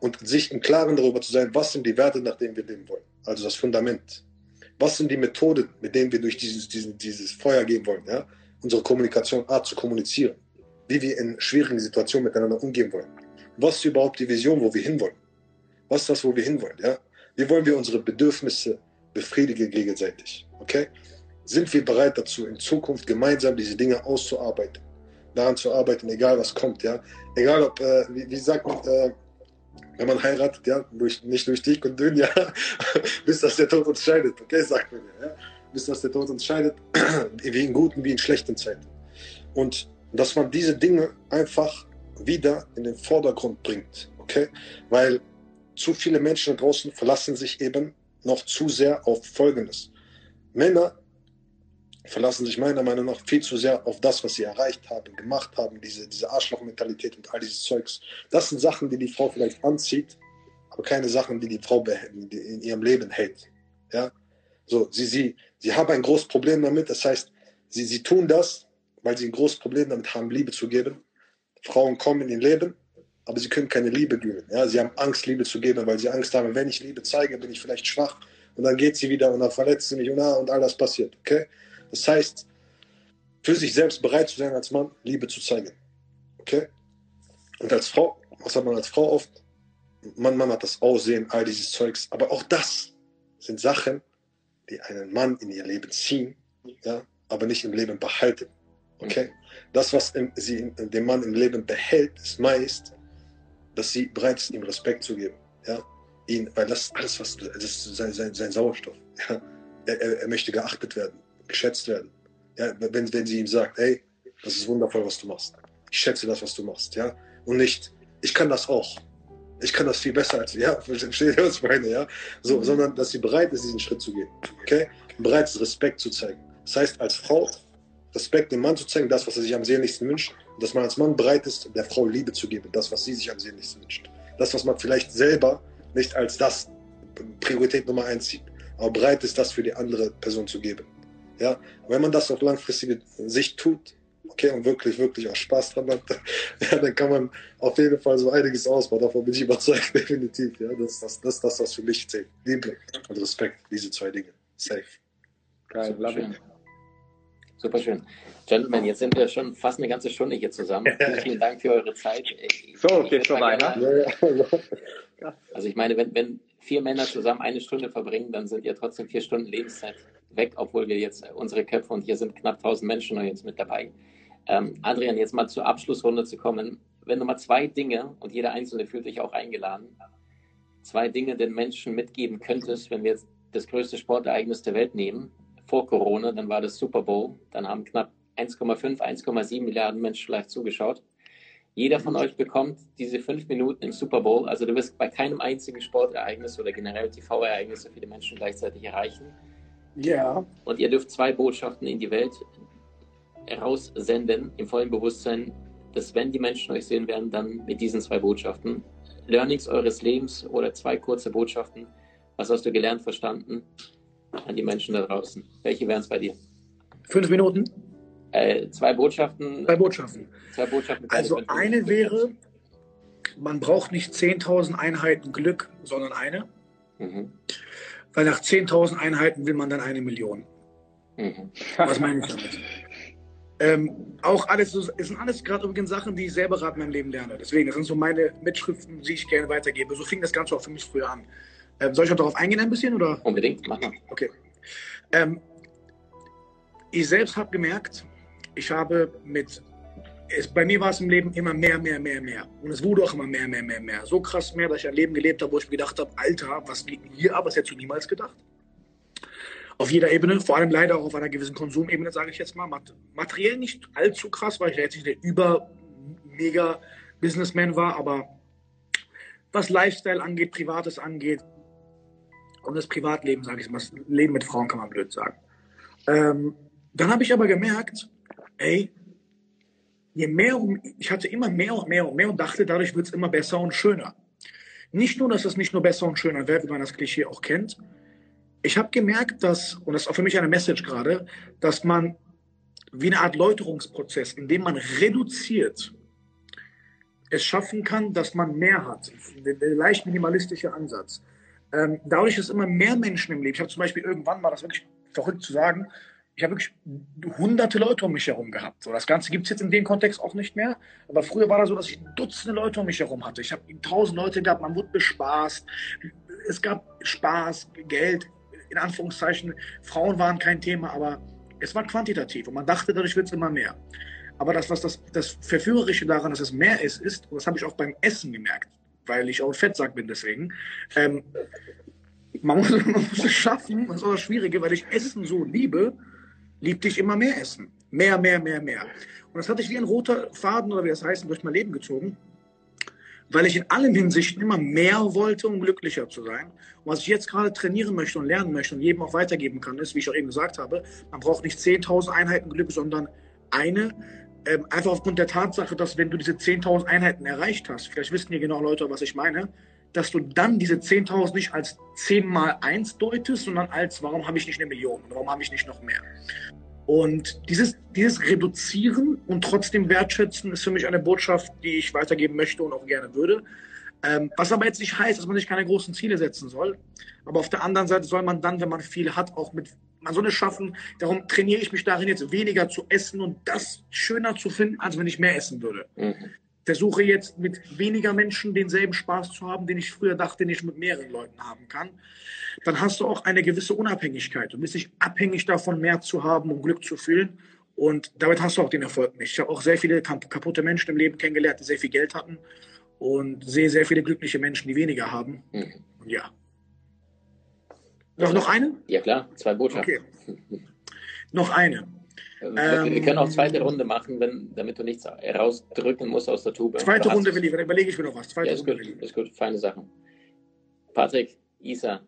Und sich im Klaren darüber zu sein, was sind die Werte, nach denen wir leben wollen. Also das Fundament. Was sind die Methoden, mit denen wir durch dieses, dieses, dieses Feuer gehen wollen? Ja? Unsere Kommunikation, Art zu kommunizieren. Wie wir in schwierigen Situationen miteinander umgehen wollen was ist überhaupt die Vision, wo wir hinwollen? Was ist das, wo wir hinwollen? Ja? Wie wollen wir unsere Bedürfnisse befriedigen gegenseitig? Okay? Sind wir bereit dazu, in Zukunft gemeinsam diese Dinge auszuarbeiten? Daran zu arbeiten, egal was kommt, ja? Egal ob, äh, wie, wie, sagt man, äh, wenn man heiratet, ja, durch, nicht durch dick und dünn, ja, bis dass der Tod uns scheidet, okay, sagt man ja, bis dass der Tod uns scheidet, wie in guten, wie in schlechten Zeiten. Und dass man diese Dinge einfach wieder in den Vordergrund bringt. Okay? Weil zu viele Menschen draußen verlassen sich eben noch zu sehr auf Folgendes. Männer verlassen sich meiner Meinung nach viel zu sehr auf das, was sie erreicht haben, gemacht haben, diese, diese Arschlochmentalität und all dieses Zeugs. Das sind Sachen, die die Frau vielleicht anzieht, aber keine Sachen, die die Frau in ihrem Leben hält. Ja? So, sie, sie, sie haben ein großes Problem damit, das heißt, sie, sie tun das, weil sie ein großes Problem damit haben, Liebe zu geben, Frauen kommen in ihr Leben, aber sie können keine Liebe geben. Ja? Sie haben Angst, Liebe zu geben, weil sie Angst haben, wenn ich Liebe zeige, bin ich vielleicht schwach und dann geht sie wieder und dann verletzt sie mich und, und all das passiert. Okay? Das heißt, für sich selbst bereit zu sein, als Mann Liebe zu zeigen. Okay? Und als Frau, was hat man als Frau oft? Man, man hat das Aussehen, all dieses Zeugs. Aber auch das sind Sachen, die einen Mann in ihr Leben ziehen, ja, aber nicht im Leben behalten. Okay? Das, was im, sie dem Mann im Leben behält, ist meist, dass sie bereit ist, ihm Respekt zu geben. Ja? Ihn, weil das ist alles, was das ist sein, sein, sein Sauerstoff. Ja? Er, er, er, möchte geachtet werden, geschätzt werden. Ja? Wenn, wenn sie ihm sagt, hey, das ist wundervoll, was du machst. Ich schätze das, was du machst. Ja? Und nicht, ich kann das auch. Ich kann das viel besser als ja, versteht ihr, was ich meine, ja? So, mhm. sondern dass sie bereit ist, diesen Schritt zu gehen. Okay? Bereit ist, Respekt zu zeigen. Das heißt, als Frau Respekt dem Mann zu zeigen, das, was er sich am sehnlichsten wünscht, und dass man als Mann bereit ist, der Frau Liebe zu geben, das, was sie sich am sehnlichsten wünscht. Das, was man vielleicht selber nicht als das Priorität Nummer eins sieht. aber bereit ist, das für die andere Person zu geben. Ja, wenn man das auf langfristige Sicht tut, okay, und wirklich, wirklich auch Spaß dran hat, ja, dann kann man auf jeden Fall so einiges ausbauen. Davon bin ich überzeugt, definitiv. Ja, das ist das, das, das, was für mich zählt. Liebe und Respekt, diese zwei Dinge. Safe. Geil, love it. Super schön. Gentlemen, jetzt sind wir schon fast eine ganze Stunde hier zusammen. Vielen, vielen Dank für eure Zeit. Ich, so, geht schon weiter. Also ich meine, wenn, wenn vier Männer zusammen eine Stunde verbringen, dann sind ja trotzdem vier Stunden Lebenszeit weg, obwohl wir jetzt unsere Köpfe und hier sind knapp 1000 Menschen jetzt mit dabei. Ähm, Adrian, jetzt mal zur Abschlussrunde zu kommen. Wenn du mal zwei Dinge, und jeder Einzelne fühlt sich auch eingeladen, zwei Dinge den Menschen mitgeben könntest, wenn wir jetzt das größte Sportereignis der Welt nehmen, vor Corona, dann war das Super Bowl, dann haben knapp 1,5, 1,7 Milliarden Menschen vielleicht zugeschaut. Jeder von euch bekommt diese fünf Minuten im Super Bowl. Also du wirst bei keinem einzigen Sportereignis oder generell TV-Ereignis so viele Menschen gleichzeitig erreichen. Ja. Und ihr dürft zwei Botschaften in die Welt raussenden, im vollen Bewusstsein, dass wenn die Menschen euch sehen werden, dann mit diesen zwei Botschaften, Learnings eures Lebens oder zwei kurze Botschaften, was hast du gelernt, verstanden, an die Menschen da draußen. Welche wären es bei dir? Fünf Minuten? Äh, zwei Botschaften. Zwei Botschaften. Zwei Botschaften. Also eine wäre, man braucht nicht 10.000 Einheiten Glück, sondern eine. Mhm. Weil nach 10.000 Einheiten will man dann eine Million. Mhm. Was meine ich damit? Ähm, auch alles, es sind alles gerade übrigens Sachen, die ich selber gerade in meinem Leben lerne. Deswegen, das sind so meine Mitschriften, die ich gerne weitergebe. So fing das Ganze auch für mich früher an. Ähm, soll ich noch darauf eingehen ein bisschen? Oder? Unbedingt, mach mal. Okay. Ähm, ich selbst habe gemerkt, ich habe mit, es, bei mir war es im Leben immer mehr, mehr, mehr, mehr. Und es wurde auch immer mehr, mehr, mehr, mehr. So krass mehr, dass ich ein Leben gelebt habe, wo ich mir gedacht habe, Alter, was geht hier ab? Das hättest du niemals gedacht. Auf jeder Ebene, vor allem leider auch auf einer gewissen Konsumebene, sage ich jetzt mal. Materiell nicht allzu krass, weil ich jetzt nicht der über mega Businessman war, aber was Lifestyle angeht, Privates angeht, und das Privatleben, sage ich mal, das Leben mit Frauen kann man blöd sagen. Ähm, dann habe ich aber gemerkt, ey, je mehr, ich hatte immer mehr und mehr und mehr und dachte, dadurch wird es immer besser und schöner. Nicht nur, dass es nicht nur besser und schöner wird, wie man das Klischee auch kennt. Ich habe gemerkt, dass, und das ist auch für mich eine Message gerade, dass man wie eine Art Läuterungsprozess, in dem man reduziert, es schaffen kann, dass man mehr hat. Der, der leicht minimalistische Ansatz. Ähm, dadurch ist immer mehr Menschen im Leben. Ich habe zum Beispiel irgendwann mal, das wirklich verrückt zu sagen, ich habe wirklich hunderte Leute um mich herum gehabt. So, das Ganze gibt es jetzt in dem Kontext auch nicht mehr. Aber früher war das so, dass ich Dutzende Leute um mich herum hatte. Ich habe tausend Leute gehabt, man wurde bespaßt. Es gab Spaß, Geld, in Anführungszeichen. Frauen waren kein Thema, aber es war quantitativ und man dachte, dadurch wird es immer mehr. Aber das, was das, das Verführerische daran, dass es mehr ist, ist, und das habe ich auch beim Essen gemerkt, weil ich auch ein Fettsack bin deswegen. Ähm, man, muss, man muss es schaffen, das ist auch das Schwierige, weil ich Essen so liebe, liebte ich immer mehr Essen. Mehr, mehr, mehr, mehr. Und das hatte ich wie ein roter Faden oder wie das heißt, durch mein Leben gezogen, weil ich in allen Hinsichten immer mehr wollte, um glücklicher zu sein. Und was ich jetzt gerade trainieren möchte und lernen möchte und jedem auch weitergeben kann, ist, wie ich auch eben gesagt habe, man braucht nicht 10.000 Einheiten Glück, sondern eine, ähm, einfach aufgrund der Tatsache, dass wenn du diese 10.000 Einheiten erreicht hast, vielleicht wissen ihr genau Leute, was ich meine, dass du dann diese 10.000 nicht als 10 mal 1 deutest, sondern als, warum habe ich nicht eine Million? Warum habe ich nicht noch mehr? Und dieses, dieses Reduzieren und trotzdem wertschätzen ist für mich eine Botschaft, die ich weitergeben möchte und auch gerne würde. Ähm, was aber jetzt nicht heißt, dass man sich keine großen Ziele setzen soll. Aber auf der anderen Seite soll man dann, wenn man viel hat, auch mit man soll es schaffen. Darum trainiere ich mich darin, jetzt weniger zu essen und das schöner zu finden, als wenn ich mehr essen würde. Mhm. Versuche jetzt mit weniger Menschen denselben Spaß zu haben, den ich früher dachte, den ich mit mehreren Leuten haben kann. Dann hast du auch eine gewisse Unabhängigkeit. Du bist nicht abhängig davon, mehr zu haben, um Glück zu fühlen. Und damit hast du auch den Erfolg nicht. Ich habe auch sehr viele kaputte Menschen im Leben kennengelernt, die sehr viel Geld hatten und sehe sehr viele glückliche Menschen, die weniger haben. Mhm. Ja, noch, noch eine? Ja, klar, zwei Botschaften. Okay. noch eine. Ähm, wir können auch zweite Runde machen, wenn, damit du nichts rausdrücken musst aus der Tube. Zweite Runde will ich, dann überlege ich mir noch was. Zweite ja, ist Runde gut, ist gut, feine Sachen. Patrick, Isa,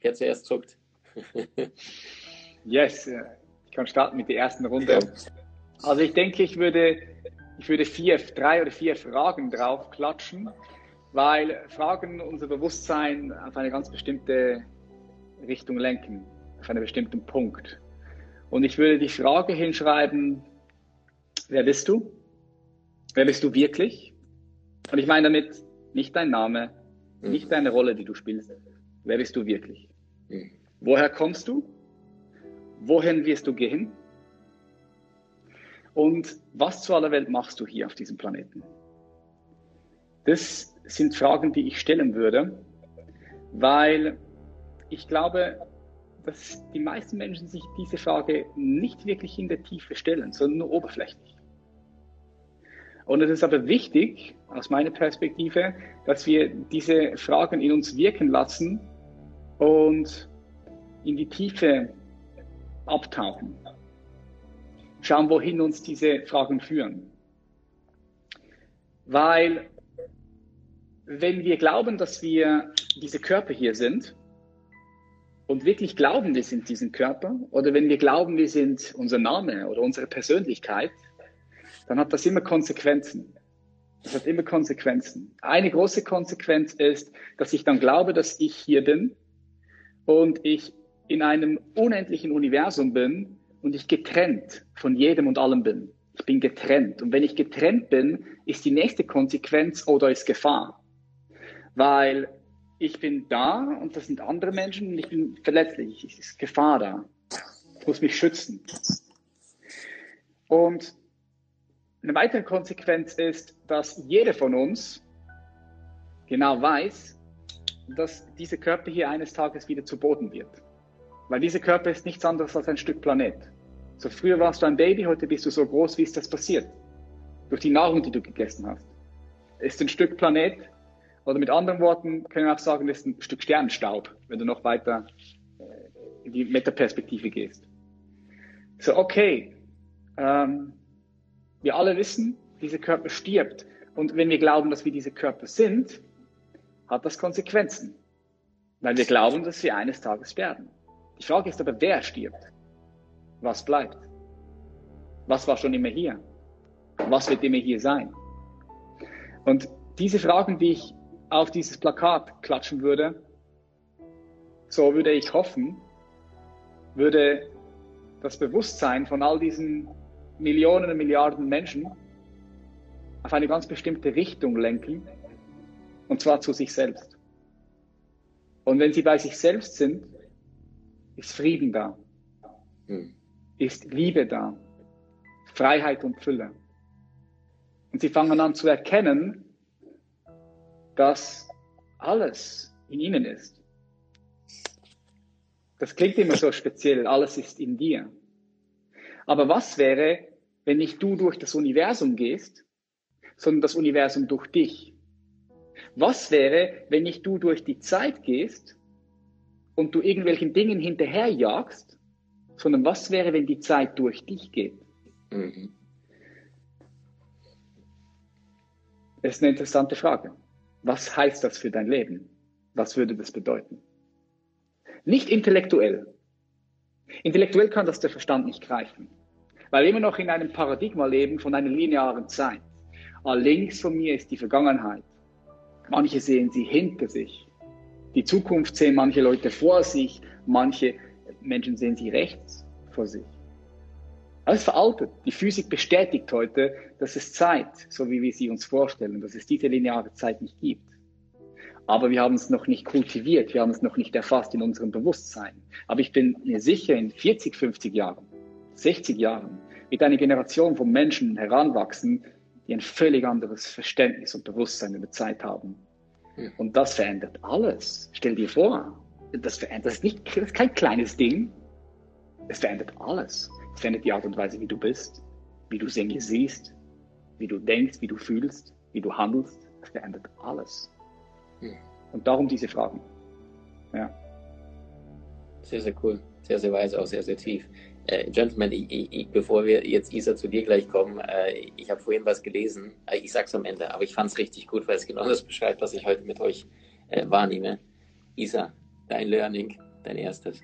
wer zuerst zuckt. yes, ich kann starten mit der ersten Runde. Also ich denke, ich würde, ich würde vier, drei oder vier Fragen drauf klatschen, weil Fragen unser Bewusstsein auf eine ganz bestimmte Richtung lenken, auf einen bestimmten Punkt. Und ich würde die Frage hinschreiben, wer bist du? Wer bist du wirklich? Und ich meine damit nicht dein Name, mhm. nicht deine Rolle, die du spielst. Wer bist du wirklich? Mhm. Woher kommst du? Wohin wirst du gehen? Und was zu aller Welt machst du hier auf diesem Planeten? Das sind Fragen, die ich stellen würde, weil ich glaube, dass die meisten Menschen sich diese Frage nicht wirklich in der Tiefe stellen, sondern nur oberflächlich. Und es ist aber wichtig, aus meiner Perspektive, dass wir diese Fragen in uns wirken lassen und in die Tiefe abtauchen. Schauen, wohin uns diese Fragen führen. Weil wenn wir glauben, dass wir diese Körper hier sind und wirklich glauben, wir sind diesen Körper, oder wenn wir glauben, wir sind unser Name oder unsere Persönlichkeit, dann hat das immer Konsequenzen. Das hat immer Konsequenzen. Eine große Konsequenz ist, dass ich dann glaube, dass ich hier bin und ich in einem unendlichen Universum bin und ich getrennt von jedem und allem bin. Ich bin getrennt. Und wenn ich getrennt bin, ist die nächste Konsequenz, oder ist Gefahr. Weil ich bin da und das sind andere Menschen und ich bin verletzlich. Es ist Gefahr da. Ich muss mich schützen. Und eine weitere Konsequenz ist, dass jeder von uns genau weiß, dass dieser Körper hier eines Tages wieder zu Boden wird. Weil dieser Körper ist nichts anderes als ein Stück Planet. So früher warst du ein Baby, heute bist du so groß, wie ist das passiert? Durch die Nahrung, die du gegessen hast. Ist ein Stück Planet, oder mit anderen Worten können wir auch sagen, es ist ein Stück Sternenstaub, wenn du noch weiter äh, in die Metaperspektive gehst. So, okay, ähm, wir alle wissen, dieser Körper stirbt. Und wenn wir glauben, dass wir diese Körper sind, hat das Konsequenzen. Weil wir glauben, dass wir eines Tages werden. Die Frage ist aber, wer stirbt? Was bleibt? Was war schon immer hier? Was wird immer hier sein? Und diese Fragen, die ich auf dieses Plakat klatschen würde, so würde ich hoffen, würde das Bewusstsein von all diesen Millionen und Milliarden Menschen auf eine ganz bestimmte Richtung lenken, und zwar zu sich selbst. Und wenn sie bei sich selbst sind, ist Frieden da, hm. ist Liebe da, Freiheit und Fülle. Und sie fangen an zu erkennen, dass alles in ihnen ist. Das klingt immer so speziell, alles ist in dir. Aber was wäre, wenn nicht du durch das Universum gehst, sondern das Universum durch dich? Was wäre, wenn nicht du durch die Zeit gehst und du irgendwelchen Dingen hinterherjagst, sondern was wäre, wenn die Zeit durch dich geht? Mhm. Das ist eine interessante Frage. Was heißt das für dein Leben? Was würde das bedeuten? Nicht intellektuell. Intellektuell kann das der Verstand nicht greifen, weil wir immer noch in einem Paradigma leben von einer linearen Zeit. Ah, links von mir ist die Vergangenheit. Manche sehen sie hinter sich. Die Zukunft sehen manche Leute vor sich, manche Menschen sehen sie rechts vor sich. Alles veraltet. Die Physik bestätigt heute, dass es Zeit, so wie wir sie uns vorstellen, dass es diese lineare Zeit nicht gibt. Aber wir haben es noch nicht kultiviert, wir haben es noch nicht erfasst in unserem Bewusstsein. Aber ich bin mir sicher, in 40, 50 Jahren, 60 Jahren wird eine Generation von Menschen heranwachsen, die ein völlig anderes Verständnis und Bewusstsein über Zeit haben. Und das verändert alles. Stell dir vor, das verändert, das ist, nicht, das ist kein kleines Ding. Es verändert alles. Verändert die Art und Weise, wie du bist, wie du Dinge siehst, wie du denkst, wie du fühlst, wie du handelst. Es verändert alles. Hm. Und darum diese Fragen. Ja. Sehr, sehr cool. Sehr, sehr weise, auch sehr, sehr tief. Äh, Gentlemen, ich, ich, bevor wir jetzt, Isa, zu dir gleich kommen, äh, ich habe vorhin was gelesen, äh, ich sag's am Ende, aber ich fand es richtig gut, weil es genau das beschreibt, was ich heute mit euch äh, wahrnehme. Isa, dein Learning, dein erstes.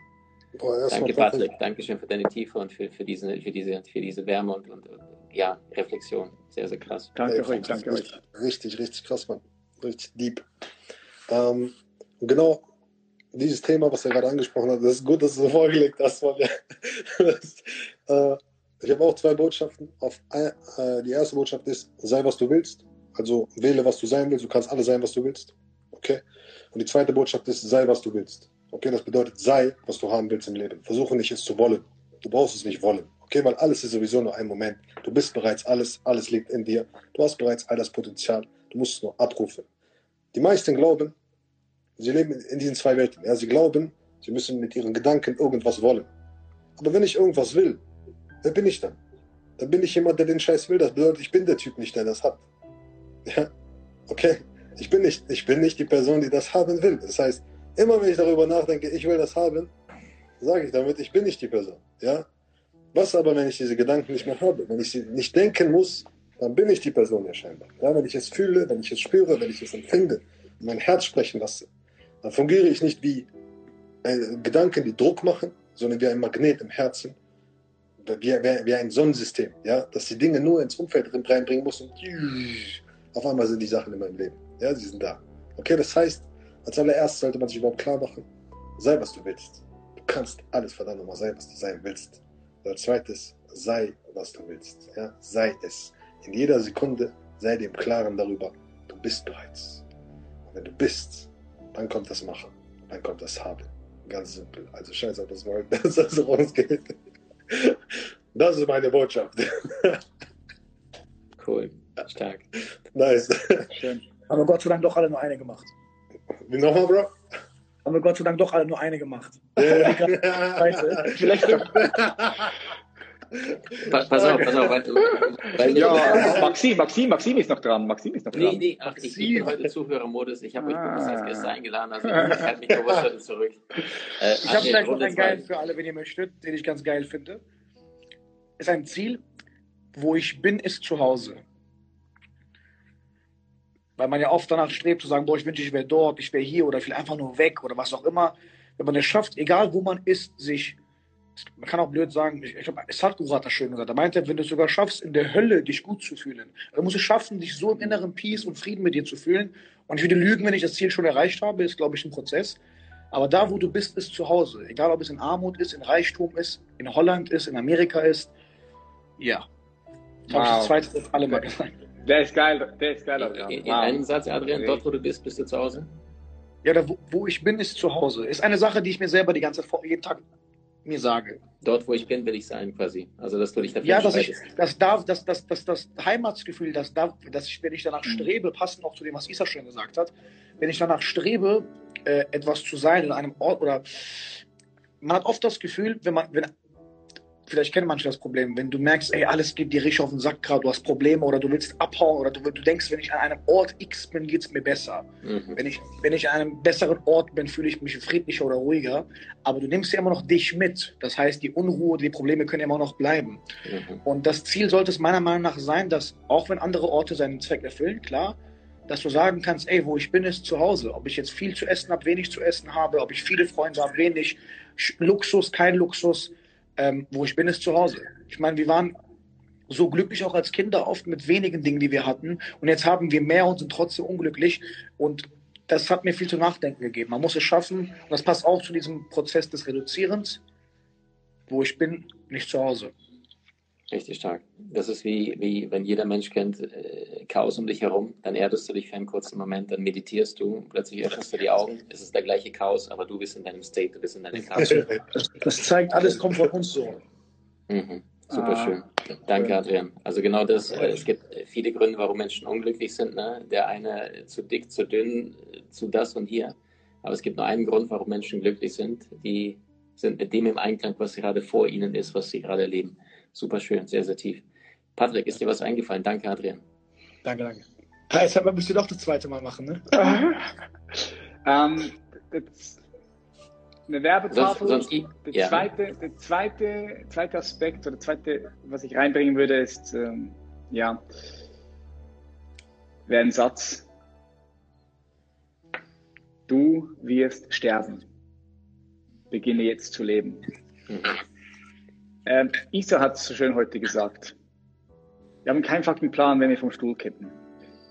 Boah, danke, Patrick. Dankeschön für deine Tiefe und für, für, diese, für, diese, für diese Wärme und, und, und ja, Reflexion. Sehr, sehr krass. Danke Ey, euch, danke euch. Richtig, richtig krass, Mann. Richtig deep. Ähm, genau, dieses Thema, was er gerade angesprochen hat, das ist gut, dass du so vorgelegt hast. Weil, das, äh, ich habe auch zwei Botschaften. Auf, äh, die erste Botschaft ist, sei was du willst. Also wähle, was du sein willst. Du kannst alles sein, was du willst. Okay? Und die zweite Botschaft ist, sei, was du willst. Okay? Das bedeutet, sei, was du haben willst im Leben. Versuche nicht, es zu wollen. Du brauchst es nicht wollen. Okay? Weil alles ist sowieso nur ein Moment. Du bist bereits alles. Alles liegt in dir. Du hast bereits all das Potenzial. Du musst es nur abrufen. Die meisten glauben, sie leben in diesen zwei Welten. Ja? Sie glauben, sie müssen mit ihren Gedanken irgendwas wollen. Aber wenn ich irgendwas will, wer bin ich dann? Dann bin ich jemand, der den Scheiß will. Das bedeutet, ich bin der Typ nicht, der das hat. Ja? Okay? Ich bin, nicht, ich bin nicht die Person, die das haben will. Das heißt, immer wenn ich darüber nachdenke, ich will das haben, sage ich damit, ich bin nicht die Person. Ja? Was aber, wenn ich diese Gedanken nicht mehr habe? Wenn ich sie nicht denken muss, dann bin ich die Person ja scheinbar. Ja, wenn ich es fühle, wenn ich es spüre, wenn ich es empfinde, mein Herz sprechen lasse, dann fungiere ich nicht wie äh, Gedanken, die Druck machen, sondern wie ein Magnet im Herzen, wie, wie, wie ein Sonnensystem, ja, dass die Dinge nur ins Umfeld reinbringen muss und auf einmal sind die Sachen in meinem Leben. Ja, sie sind da. Okay, das heißt, als allererstes sollte man sich überhaupt klar machen, sei was du willst. Du kannst alles verdammt nochmal sein, was du sein willst. Und als zweites, sei was du willst. Ja, sei es. In jeder Sekunde sei dir im Klaren darüber, du bist bereits. Und wenn du bist, dann kommt das Machen, dann kommt das Haben. Ganz simpel. Also scheiß auf das Wort, dass das rausgeht. Das ist meine Botschaft. Cool, stark. Nice. Schön. Haben wir Gott sei Dank doch alle nur eine gemacht. Wie nochmal, Bro? Haben wir Gott sei Dank doch alle nur eine gemacht. Vielleicht. pass, pass auf, pass auf. Weil, weil ja, Maxim, Maxim, Maxim ist noch dran. Maxim ist noch dran. Nee, nee, ach, ich, ich bin heute Zuhörermodus. Ich habe euch bewusst als Gäste eingeladen, also ich halte mich bewusst heute zurück. Äh, ich habe vielleicht noch einen geil für alle, wenn ihr möchtet, den ich ganz geil finde. Ist ein Ziel, wo ich bin, ist zu Hause. Weil man ja oft danach strebt zu sagen, boah, ich wünsche, ich wäre dort, ich wäre hier oder ich will einfach nur weg oder was auch immer. Wenn man es schafft, egal wo man ist, sich man kann auch blöd sagen, ich, ich glaube, Sadhguru hat das schön gesagt. Er meinte, wenn du es sogar schaffst, in der Hölle dich gut zu fühlen, dann musst du es schaffen, dich so im inneren Peace und Frieden mit dir zu fühlen. Und ich würde lügen, wenn ich das Ziel schon erreicht habe, ist, glaube ich, ein Prozess. Aber da, wo du bist, ist zu Hause. Egal, ob es in Armut ist, in Reichtum ist, in Holland ist, in Amerika ist. Ja. Wow. Habe ich das zweite alle mal gesagt. Der ist geil, der ist geil. In, in, in einem Satz, Adrian, dort, wo du bist, bist du zu Hause? Ja, da, wo, wo ich bin, ist zu Hause. Ist eine Sache, die ich mir selber die ganze Zeit, jeden Tag mir sage. Dort, wo ich bin, will ich sein, quasi. Also, dass du dich dafür Ja, dass ich, das darf, das, das, das, das Heimatsgefühl, das darf, dass ich, wenn ich danach mhm. strebe, passend auch zu dem, was Isa schon gesagt hat, wenn ich danach strebe, äh, etwas zu sein in einem Ort oder man hat oft das Gefühl, wenn man, wenn vielleicht kennen manche das Problem, wenn du merkst, ey, alles geht dir richtig auf den Sack gerade, du hast Probleme oder du willst abhauen oder du, du denkst, wenn ich an einem Ort X bin, geht es mir besser. Mhm. Wenn, ich, wenn ich an einem besseren Ort bin, fühle ich mich friedlicher oder ruhiger. Aber du nimmst ja immer noch dich mit. Das heißt, die Unruhe, die Probleme können immer noch bleiben. Mhm. Und das Ziel sollte es meiner Meinung nach sein, dass auch wenn andere Orte seinen Zweck erfüllen, klar, dass du sagen kannst, ey, wo ich bin, ist zu Hause. Ob ich jetzt viel zu essen habe, wenig zu essen habe, ob ich viele Freunde habe, wenig, Luxus, kein Luxus ähm, wo ich bin, ist zu Hause. Ich meine, wir waren so glücklich auch als Kinder oft mit wenigen Dingen, die wir hatten. Und jetzt haben wir mehr und sind trotzdem unglücklich. Und das hat mir viel zu nachdenken gegeben. Man muss es schaffen. Und das passt auch zu diesem Prozess des Reduzierens. Wo ich bin, nicht zu Hause. Richtig stark. Das ist wie, wie wenn jeder Mensch kennt äh, Chaos um dich herum, dann erdest du dich für einen kurzen Moment, dann meditierst du, plötzlich öffnest du die Augen, es ist der gleiche Chaos, aber du bist in deinem State, du bist in deinem Chaos. Das zeigt, alles kommt von uns so. Mhm. Super ah, schön. Danke, Adrian. Also genau das, äh, es gibt viele Gründe, warum Menschen unglücklich sind. Ne? Der eine zu dick, zu dünn, zu das und hier. Aber es gibt nur einen Grund, warum Menschen glücklich sind. Die sind mit dem im Einklang, was gerade vor ihnen ist, was sie gerade erleben. Super schön, sehr, sehr tief. Patrick, ist dir was eingefallen? Danke, Adrian. Danke, danke. Jetzt müsst ihr doch das zweite Mal machen, ne? ähm, das, eine Werbetafel. Sonst, sonst, der, ja. zweite, der zweite, zweite Aspekt oder zweite, was ich reinbringen würde, ist, ähm, ja, wäre ein Satz. Du wirst sterben. Beginne jetzt zu leben. Mhm. Ähm, Isa hat es so schön heute gesagt. Wir haben keinen fucking Plan, wenn wir vom Stuhl kippen.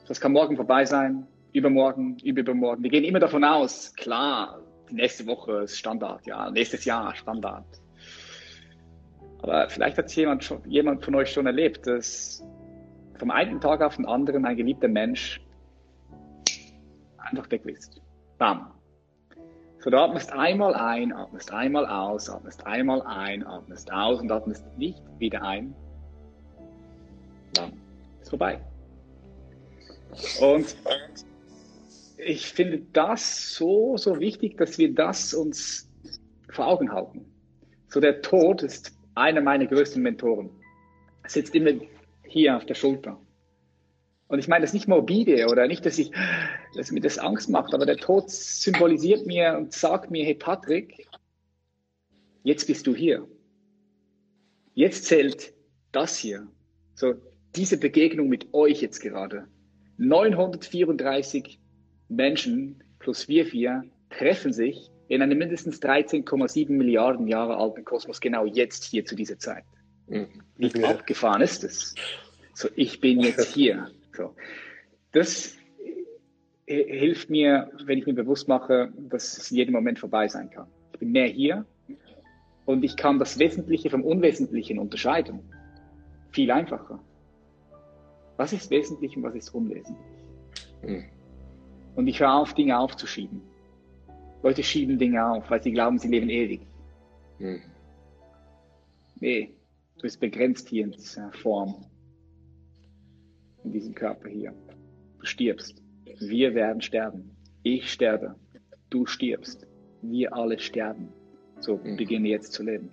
Das kann morgen vorbei sein, übermorgen, übermorgen. Wir gehen immer davon aus, klar, nächste Woche ist Standard, ja, nächstes Jahr Standard. Aber vielleicht hat jemand, jemand von euch schon erlebt, dass vom einen Tag auf den anderen ein geliebter Mensch einfach weg ist. Bam. So, du atmest einmal ein, atmest einmal aus, atmest einmal ein, atmest aus und atmest nicht wieder ein. Bam. Ist vorbei. Und ich finde das so, so wichtig, dass wir das uns vor Augen halten. So, der Tod ist einer meiner größten Mentoren. Er sitzt immer hier auf der Schulter. Und ich meine das nicht morbide oder nicht, dass, ich, dass mir das Angst macht, aber der Tod symbolisiert mir und sagt mir, hey Patrick, jetzt bist du hier. Jetzt zählt das hier. So, diese Begegnung mit euch jetzt gerade. 934 Menschen plus wir vier treffen sich in einem mindestens 13,7 Milliarden Jahre alten Kosmos genau jetzt hier zu dieser Zeit. Mhm. Wie ja. abgefahren ist es? So, ich bin jetzt hier. So. Das hilft mir, wenn ich mir bewusst mache, dass es in jedem Moment vorbei sein kann. Ich bin mehr hier und ich kann das Wesentliche vom Unwesentlichen unterscheiden. Viel einfacher. Was ist wesentlich und was ist unwesentlich? Mhm. Und ich höre auf, Dinge aufzuschieben. Leute schieben Dinge auf, weil sie glauben, sie leben ewig. Mhm. Nee, du bist begrenzt hier in dieser Form, in diesem Körper hier. Du stirbst. Wir werden sterben. Ich sterbe. Du stirbst. Wir alle sterben. So mhm. beginne jetzt zu leben.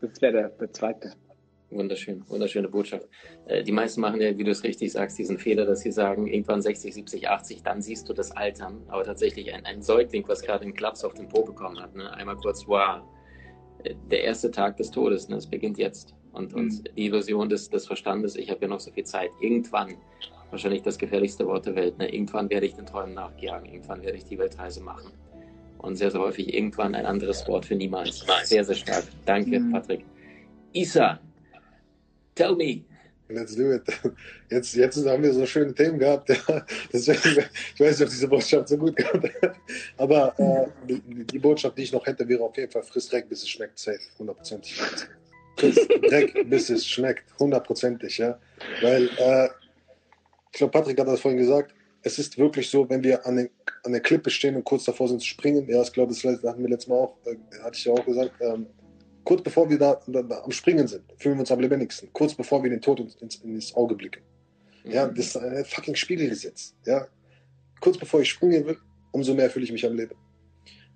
Das wäre der, der zweite Wunderschön, wunderschöne Botschaft. Äh, die meisten machen ja, wie du es richtig sagst, diesen Fehler, dass sie sagen, irgendwann 60, 70, 80, dann siehst du das Altern. Aber tatsächlich ein, ein Säugling, was gerade einen Klaps auf den Po bekommen hat, ne? einmal kurz, wow, äh, der erste Tag des Todes, ne? es beginnt jetzt. Und, und mhm. die Illusion des, des Verstandes, ich habe ja noch so viel Zeit. Irgendwann, wahrscheinlich das gefährlichste Wort der Welt, ne? irgendwann werde ich den Träumen nachjagen, irgendwann werde ich die Weltreise machen. Und sehr, sehr häufig irgendwann ein anderes Wort für niemals. Sehr, sehr stark. Danke, mhm. Patrick. Isa, Tell me. Let's do it. Jetzt, jetzt haben wir so schöne Themen gehabt. Ja. Deswegen, ich weiß nicht, ob diese Botschaft so gut kommt. Aber äh, die, Botschaft, die ich noch hätte, wäre auf jeden Fall friss Dreck, bis es schmeckt. Safe, hundertprozentig. Friss Dreck, bis es schmeckt. Hundertprozentig, ja. Weil, äh, ich glaube, Patrick hat das vorhin gesagt, es ist wirklich so, wenn wir an, den, an der Klippe stehen und kurz davor sind zu springen, ja, ich glaube, das hatten wir letztes Mal auch, äh, hatte ich ja auch gesagt, ähm, kurz bevor wir da, da, da, am Springen sind, fühlen wir uns am lebendigsten. Kurz bevor wir den Tod ins, ins Auge blicken. Ja, mhm. das ist ein fucking Spiegelgesetz. Ja, kurz bevor ich springen will, umso mehr fühle ich mich am Leben.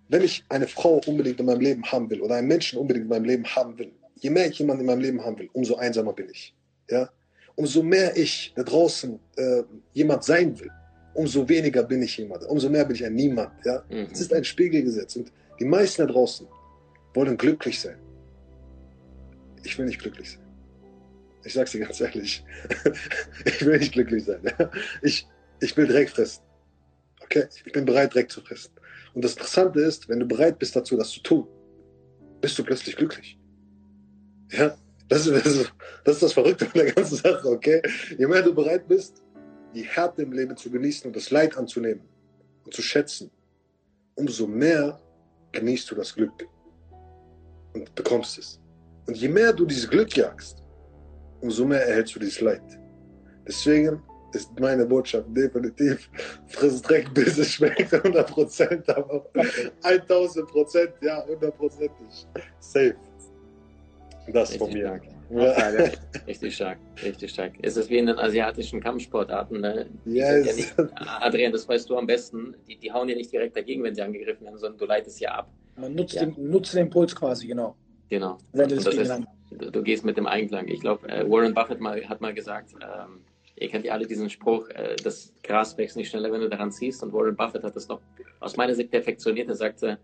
Wenn ich eine Frau unbedingt in meinem Leben haben will oder einen Menschen unbedingt in meinem Leben haben will, je mehr ich jemanden in meinem Leben haben will, umso einsamer bin ich. Ja, umso mehr ich da draußen äh, jemand sein will, umso weniger bin ich jemand, umso mehr bin ich ein Niemand. Ja, mhm. das ist ein Spiegelgesetz und die meisten da draußen wollen glücklich sein ich will nicht glücklich sein. Ich sag's dir ganz ehrlich. ich will nicht glücklich sein. Ich, ich will Dreck fressen. Okay? Ich bin bereit, Dreck zu fressen. Und das Interessante ist, wenn du bereit bist dazu, das zu tun, bist du plötzlich glücklich. Ja? Das ist, das ist, das, Verrückte an der ganzen Sache, okay? Je mehr du bereit bist, die Härte im Leben zu genießen und das Leid anzunehmen und zu schätzen, umso mehr genießt du das Glück und bekommst es. Und je mehr du dieses Glück jagst, umso mehr erhältst du dieses Leid. Deswegen ist meine Botschaft definitiv, friss Dreck, bis es schmeckt, 100 Prozent, aber 1000 Prozent, ja, 100 Prozentig. Safe. Das Richtig von mir. Stark. Ja. Richtig stark, richtig stark. Es ist wie in den asiatischen Kampfsportarten. Ne? Yes. Ja nicht, Adrian, das weißt du am besten. Die, die hauen ja nicht direkt dagegen, wenn sie angegriffen werden, sondern du leitest ja ab. Man nutzt, ja. Den, nutzt den Impuls quasi, genau. Genau. Das ist, du, du, gehst mit dem Einklang. Ich glaube, äh, Warren Buffett mal, hat mal gesagt, ähm, ihr kennt ja alle diesen Spruch, äh, das Gras wächst nicht schneller, wenn du daran ziehst. Und Warren Buffett hat das noch aus meiner Sicht perfektioniert. Er sagte, äh,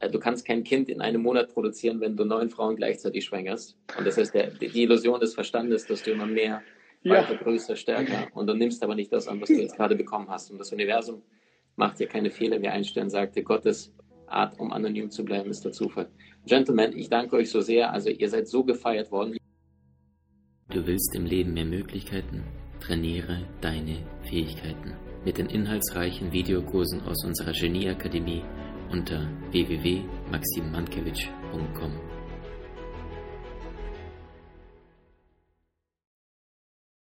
du kannst kein Kind in einem Monat produzieren, wenn du neun Frauen gleichzeitig schwängerst. Und das ist der, die Illusion des Verstandes, dass du immer mehr, ja. weiter, größer, stärker. Und du nimmst aber nicht das an, was du jetzt gerade bekommen hast. Und das Universum macht dir keine Fehler, wie Einstein sagte. Gottes Art, um anonym zu bleiben, ist der Zufall. Gentlemen, ich danke euch so sehr. Also ihr seid so gefeiert worden. Du willst im Leben mehr Möglichkeiten? Trainiere deine Fähigkeiten. Mit den inhaltsreichen Videokursen aus unserer Genieakademie unter www.maximmankiewicz.com.